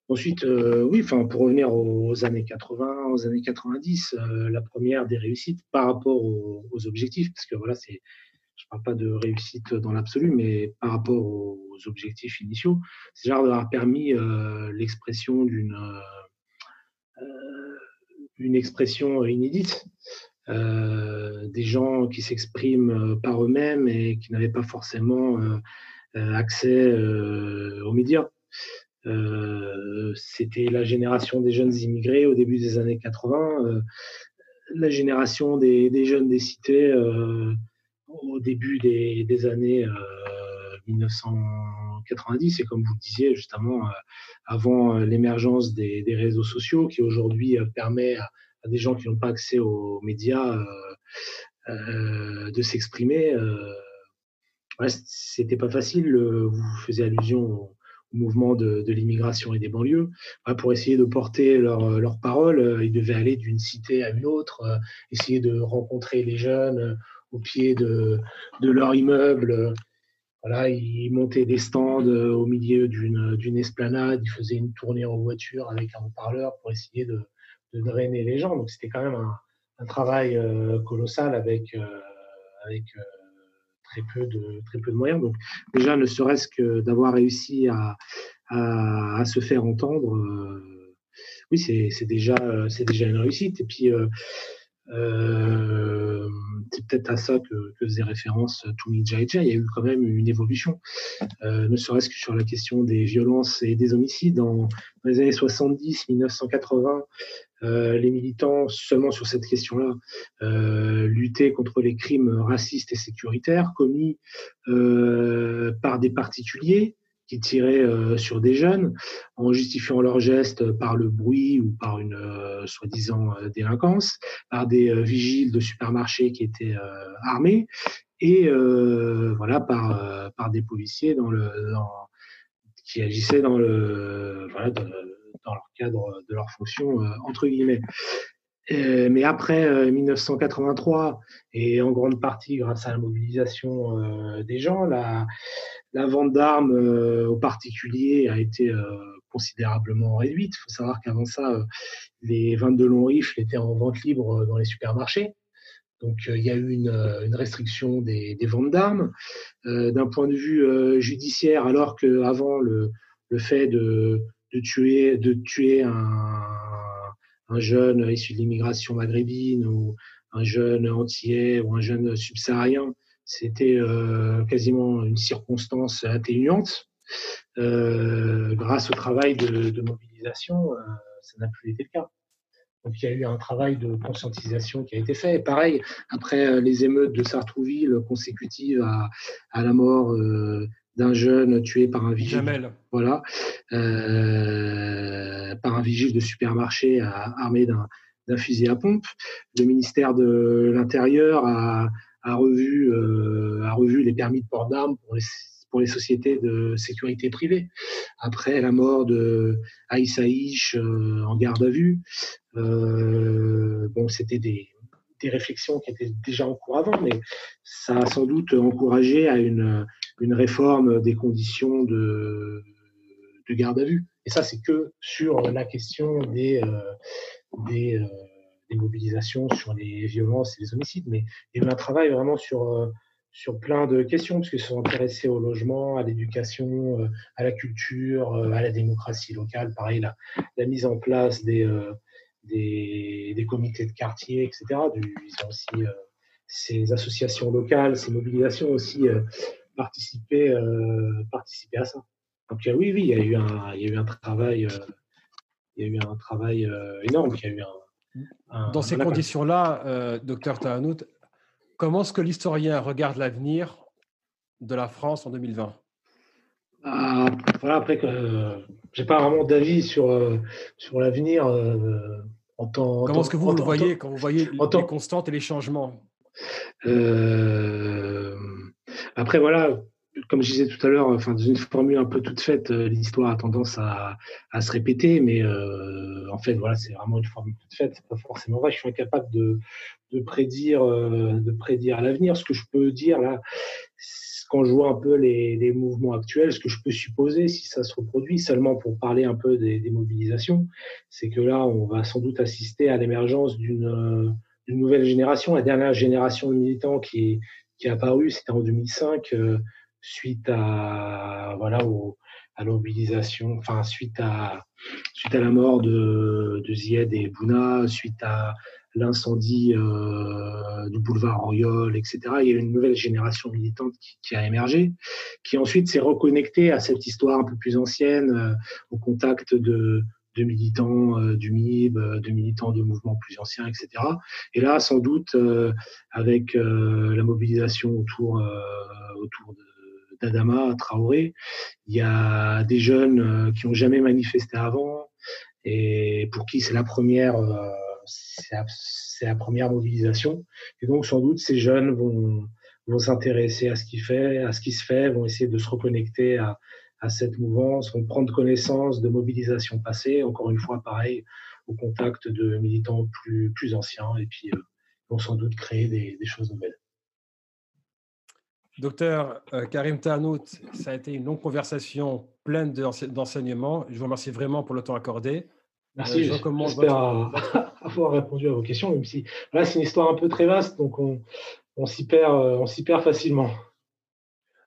Ensuite, euh, oui, enfin, pour revenir aux années 80, aux années 90, euh, la première des réussites par rapport aux, objectifs, parce que voilà, c'est, je ne parle pas de réussite dans l'absolu, mais par rapport aux objectifs initiaux, c'est genre d'avoir permis euh, l'expression d'une une expression inédite, des gens qui s'expriment par eux-mêmes et qui n'avaient pas forcément accès aux médias. Euh, c'était la génération des jeunes immigrés au début des années 80, euh, la génération des, jeunes des cités euh, au début des, années 1990 et comme vous le disiez justement avant l'émergence des, réseaux sociaux qui aujourd'hui permet à, des gens qui n'ont pas accès aux médias de s'exprimer. C'était pas facile. Vous faisiez allusion mouvement de, l'immigration et des banlieues, bah, pour essayer de porter leurs leur paroles. Euh, ils devaient aller d'une cité à une autre, euh, essayer de rencontrer les jeunes euh, au pied de, de leur immeuble. Voilà, ils montaient des stands au milieu d'une esplanade, ils faisaient une tournée en voiture avec un haut-parleur pour essayer de, de, drainer les gens. Donc c'était quand même un, un travail colossal avec, avec très peu de, très peu de moyens. Donc déjà, ne serait-ce que d'avoir réussi à, à, se faire entendre, euh, oui, c'est déjà, c'est déjà une réussite. Et puis, euh, euh, c'est peut-être à ça que, que faisait référence Toumi Jaija. Il y a eu quand même une évolution, ne serait-ce que sur la question des violences et des homicides. Dans, les années 70, 1980, euh, les militants seulement sur cette question-là euh, luttaient contre les crimes racistes et sécuritaires commis euh, par des particuliers qui tiraient euh, sur des jeunes en justifiant leurs gestes par le bruit ou par une euh, soi-disant délinquance, par des vigiles de supermarchés qui étaient armés et voilà par par des policiers dans le dans, qui agissaient dans le voilà, dans leur cadre de leur fonction, euh, entre guillemets. mais après 1983, euh, et en grande partie grâce à la mobilisation euh, des gens, la, vente d'armes aux particuliers a été considérablement réduite. Il faut savoir qu'avant ça, les 22 longs rifles étaient en vente libre dans les supermarchés. Donc il y a eu une, restriction des, des ventes d'armes. D'un point de vue judiciaire, alors qu'avant le, le fait de, de tuer, de tuer un, un jeune issu de l'immigration maghrébine ou un jeune antillais ou un jeune subsaharien, c'était euh, quasiment une circonstance atténuante. Euh, grâce au travail de, de mobilisation, euh, ça n'a plus été le cas. Donc il y a eu un travail de conscientisation qui a été fait. Pareil, après euh, les émeutes de Sartrouville consécutives à, à la mort euh, d'un jeune tué par un vigile. Voilà, euh, par un vigile de supermarché armé d'un fusil à pompe. Le ministère de l'Intérieur a, revu, euh, a revu les permis de port d'armes pour les, pour les sociétés de sécurité privée. Après la mort de Aïssaïch euh, en garde à vue, bon, c'était des, des réflexions qui étaient déjà en cours avant, mais ça a sans doute encouragé à une, une réforme des conditions de, de garde à vue. Et ça, c'est que sur la question des, euh, euh, des, mobilisations sur les violences et les homicides. Mais il y a eu un travail vraiment sur, euh, sur plein de questions, parce qu'ils sont intéressés au logement, à l'éducation, à la culture, à la démocratie locale. Pareil, la, la mise en place des, des, des, comités de quartier, etc. ils ont aussi ces associations locales, ces mobilisations aussi participer, participer à ça. Donc oui, oui, il y a eu un, il y a eu un travail, il y a eu un travail énorme. Il y a eu un, Dans ces conditions-là, docteur Tahanout, Comment est-ce que l'historien regarde l'avenir de la France en 2020 ah, voilà, après que euh, j'ai pas vraiment d'avis sur euh, sur l'avenir euh, en temps. Comment est-ce que vous, le voyez quand vous voyez les constantes et les changements? Après voilà, comme je disais tout à l'heure, enfin, dans une formule un peu toute faite, euh, l'histoire a tendance à, se répéter, mais euh, en fait, voilà, c'est vraiment une formule toute faite. C'est pas forcément vrai. Je suis incapable de, prédire, euh, de prédire l'avenir. Ce que je peux dire là, quand je vois un peu les, mouvements actuels, ce que je peux supposer, si ça se reproduit, seulement pour parler un peu des, des mobilisations, c'est que là, on va sans doute assister à l'émergence d'une nouvelle génération. La dernière génération de militants qui, qui est apparue, c'était en 2005 suite à voilà au, à l'mobilisation, enfin suite à suite à la mort de, de Zied et Bouna, suite à l'incendie euh, du boulevard Royol, etc. Il y a une nouvelle génération militante qui, qui a émergé, qui ensuite s'est reconnectée à cette histoire un peu plus ancienne, euh, au contact de, de militants euh, du MIB, euh, de militants de mouvements plus anciens, etc. Et là, sans doute, euh, avec la mobilisation autour, d'Adama Traoré. Il y a des jeunes qui n'ont jamais manifesté avant et pour qui c'est la première, c'est la première mobilisation. Et donc, sans doute, ces jeunes vont, s'intéresser à ce qui se fait, vont essayer de se reconnecter à, à cette mouvance, vont prendre connaissance de mobilisations passées, encore une fois, pareil, au contact de militants plus, plus anciens, et puis euh, vont sans doute créer des, des choses nouvelles. Docteur euh, Karim Tahanout, ça a été une longue conversation pleine d'enseignements. Je vous remercie vraiment pour le temps accordé. Merci, euh, j'espère avoir répondu à vos questions, même si là, c'est une histoire un peu très vaste, donc on, on s'y perd, euh, perd, facilement.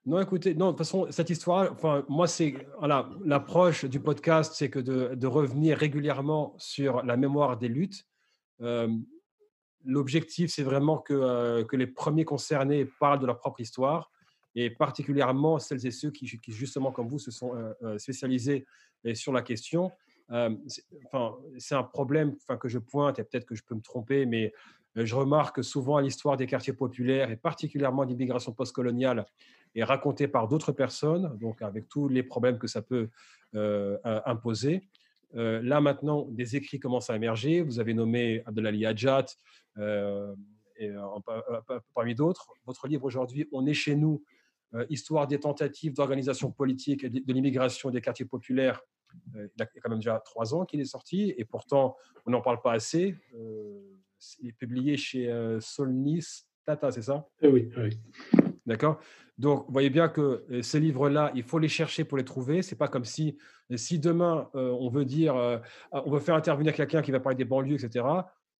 Non, écoutez, non, de toute façon, cette histoire, enfin, moi, c'est voilà, l'approche du podcast, c'est que de, revenir régulièrement sur la mémoire des luttes. L'objectif, c'est vraiment que, euh, que, les premiers concernés parlent de leur propre histoire, et particulièrement celles et ceux qui, justement, comme vous, se sont euh, euh, spécialisés sur la question. c'est un problème que je pointe, et peut-être que je peux me tromper, mais je remarque que souvent l'histoire des quartiers populaires, et particulièrement d'immigration postcoloniale, est racontée par d'autres personnes, donc avec tous les problèmes que ça peut imposer. là maintenant, des écrits commencent à émerger. Vous avez nommé Abdelali Hadjat, euh, et, euh, parmi d'autres. Votre livre aujourd'hui, On est chez nous, euh, histoire des tentatives d'organisation politique et de l'immigration des quartiers populaires. il y a quand même déjà trois ans qu'il est sorti et pourtant on n'en parle pas assez. il est publié chez Solnis Tata, c'est ça? Oui, oui. D'accord? Donc, vous voyez bien que ces livres-là, il faut les chercher pour les trouver. C'est pas comme si, si demain, on veut dire, on veut faire intervenir quelqu'un qui va parler des banlieues, etc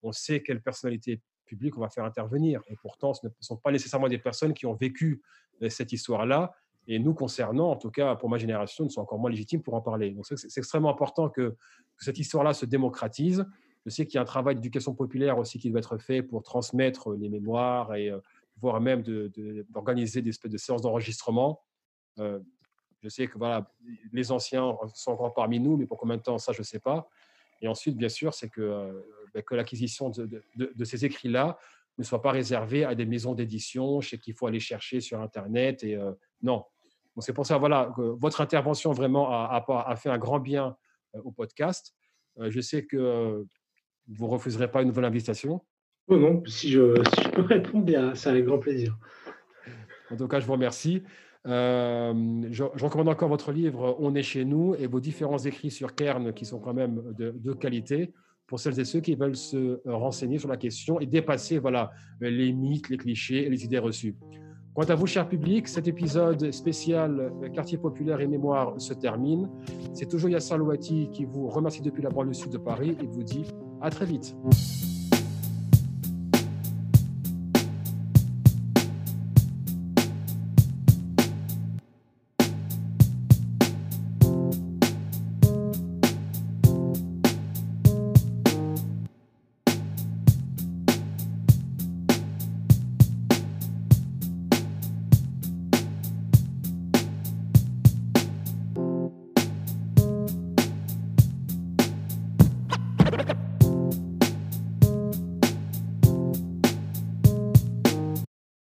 on sait quelle personnalité publique on va faire intervenir. Et pourtant, ce ne sont pas nécessairement des personnes qui ont vécu euh, cette histoire-là. Et nous concernant, en tout cas pour ma génération, nous sommes encore moins légitimes pour en parler. Donc c'est extrêmement important que, cette histoire-là se démocratise. Je sais qu'il y a un travail d'éducation populaire aussi qui doit être fait pour transmettre les mémoires et euh, voire même d'organiser des espèces de séances d'enregistrement. Euh, je sais que voilà, les anciens sont encore parmi nous, mais pour combien de temps, ça, je ne sais pas. Et ensuite, bien sûr, c'est que, euh, ben, que l'acquisition de, ces écrits-là ne soit pas réservée à des maisons d'édition, chez qu'il faut aller chercher sur Internet. Et euh, non. c'est pour ça, voilà, que votre intervention vraiment a, a, fait un grand bien au podcast. je sais que vous ne refuserez pas une nouvelle invitation. Non, non, si je, peux répondre, c'est avec grand plaisir. En tout cas, je vous remercie. Euh, je, recommande encore votre livre On est chez nous et vos différents écrits sur Kern qui sont quand même de, qualité pour celles et ceux qui veulent se renseigner sur la question et dépasser voilà, les mythes, les clichés et les idées reçues. Quant à vous, cher public, cet épisode spécial Quartier populaire et mémoire se termine. C'est toujours Yasser Louati qui vous remercie depuis la banlieue sud de Paris et vous dit à très vite.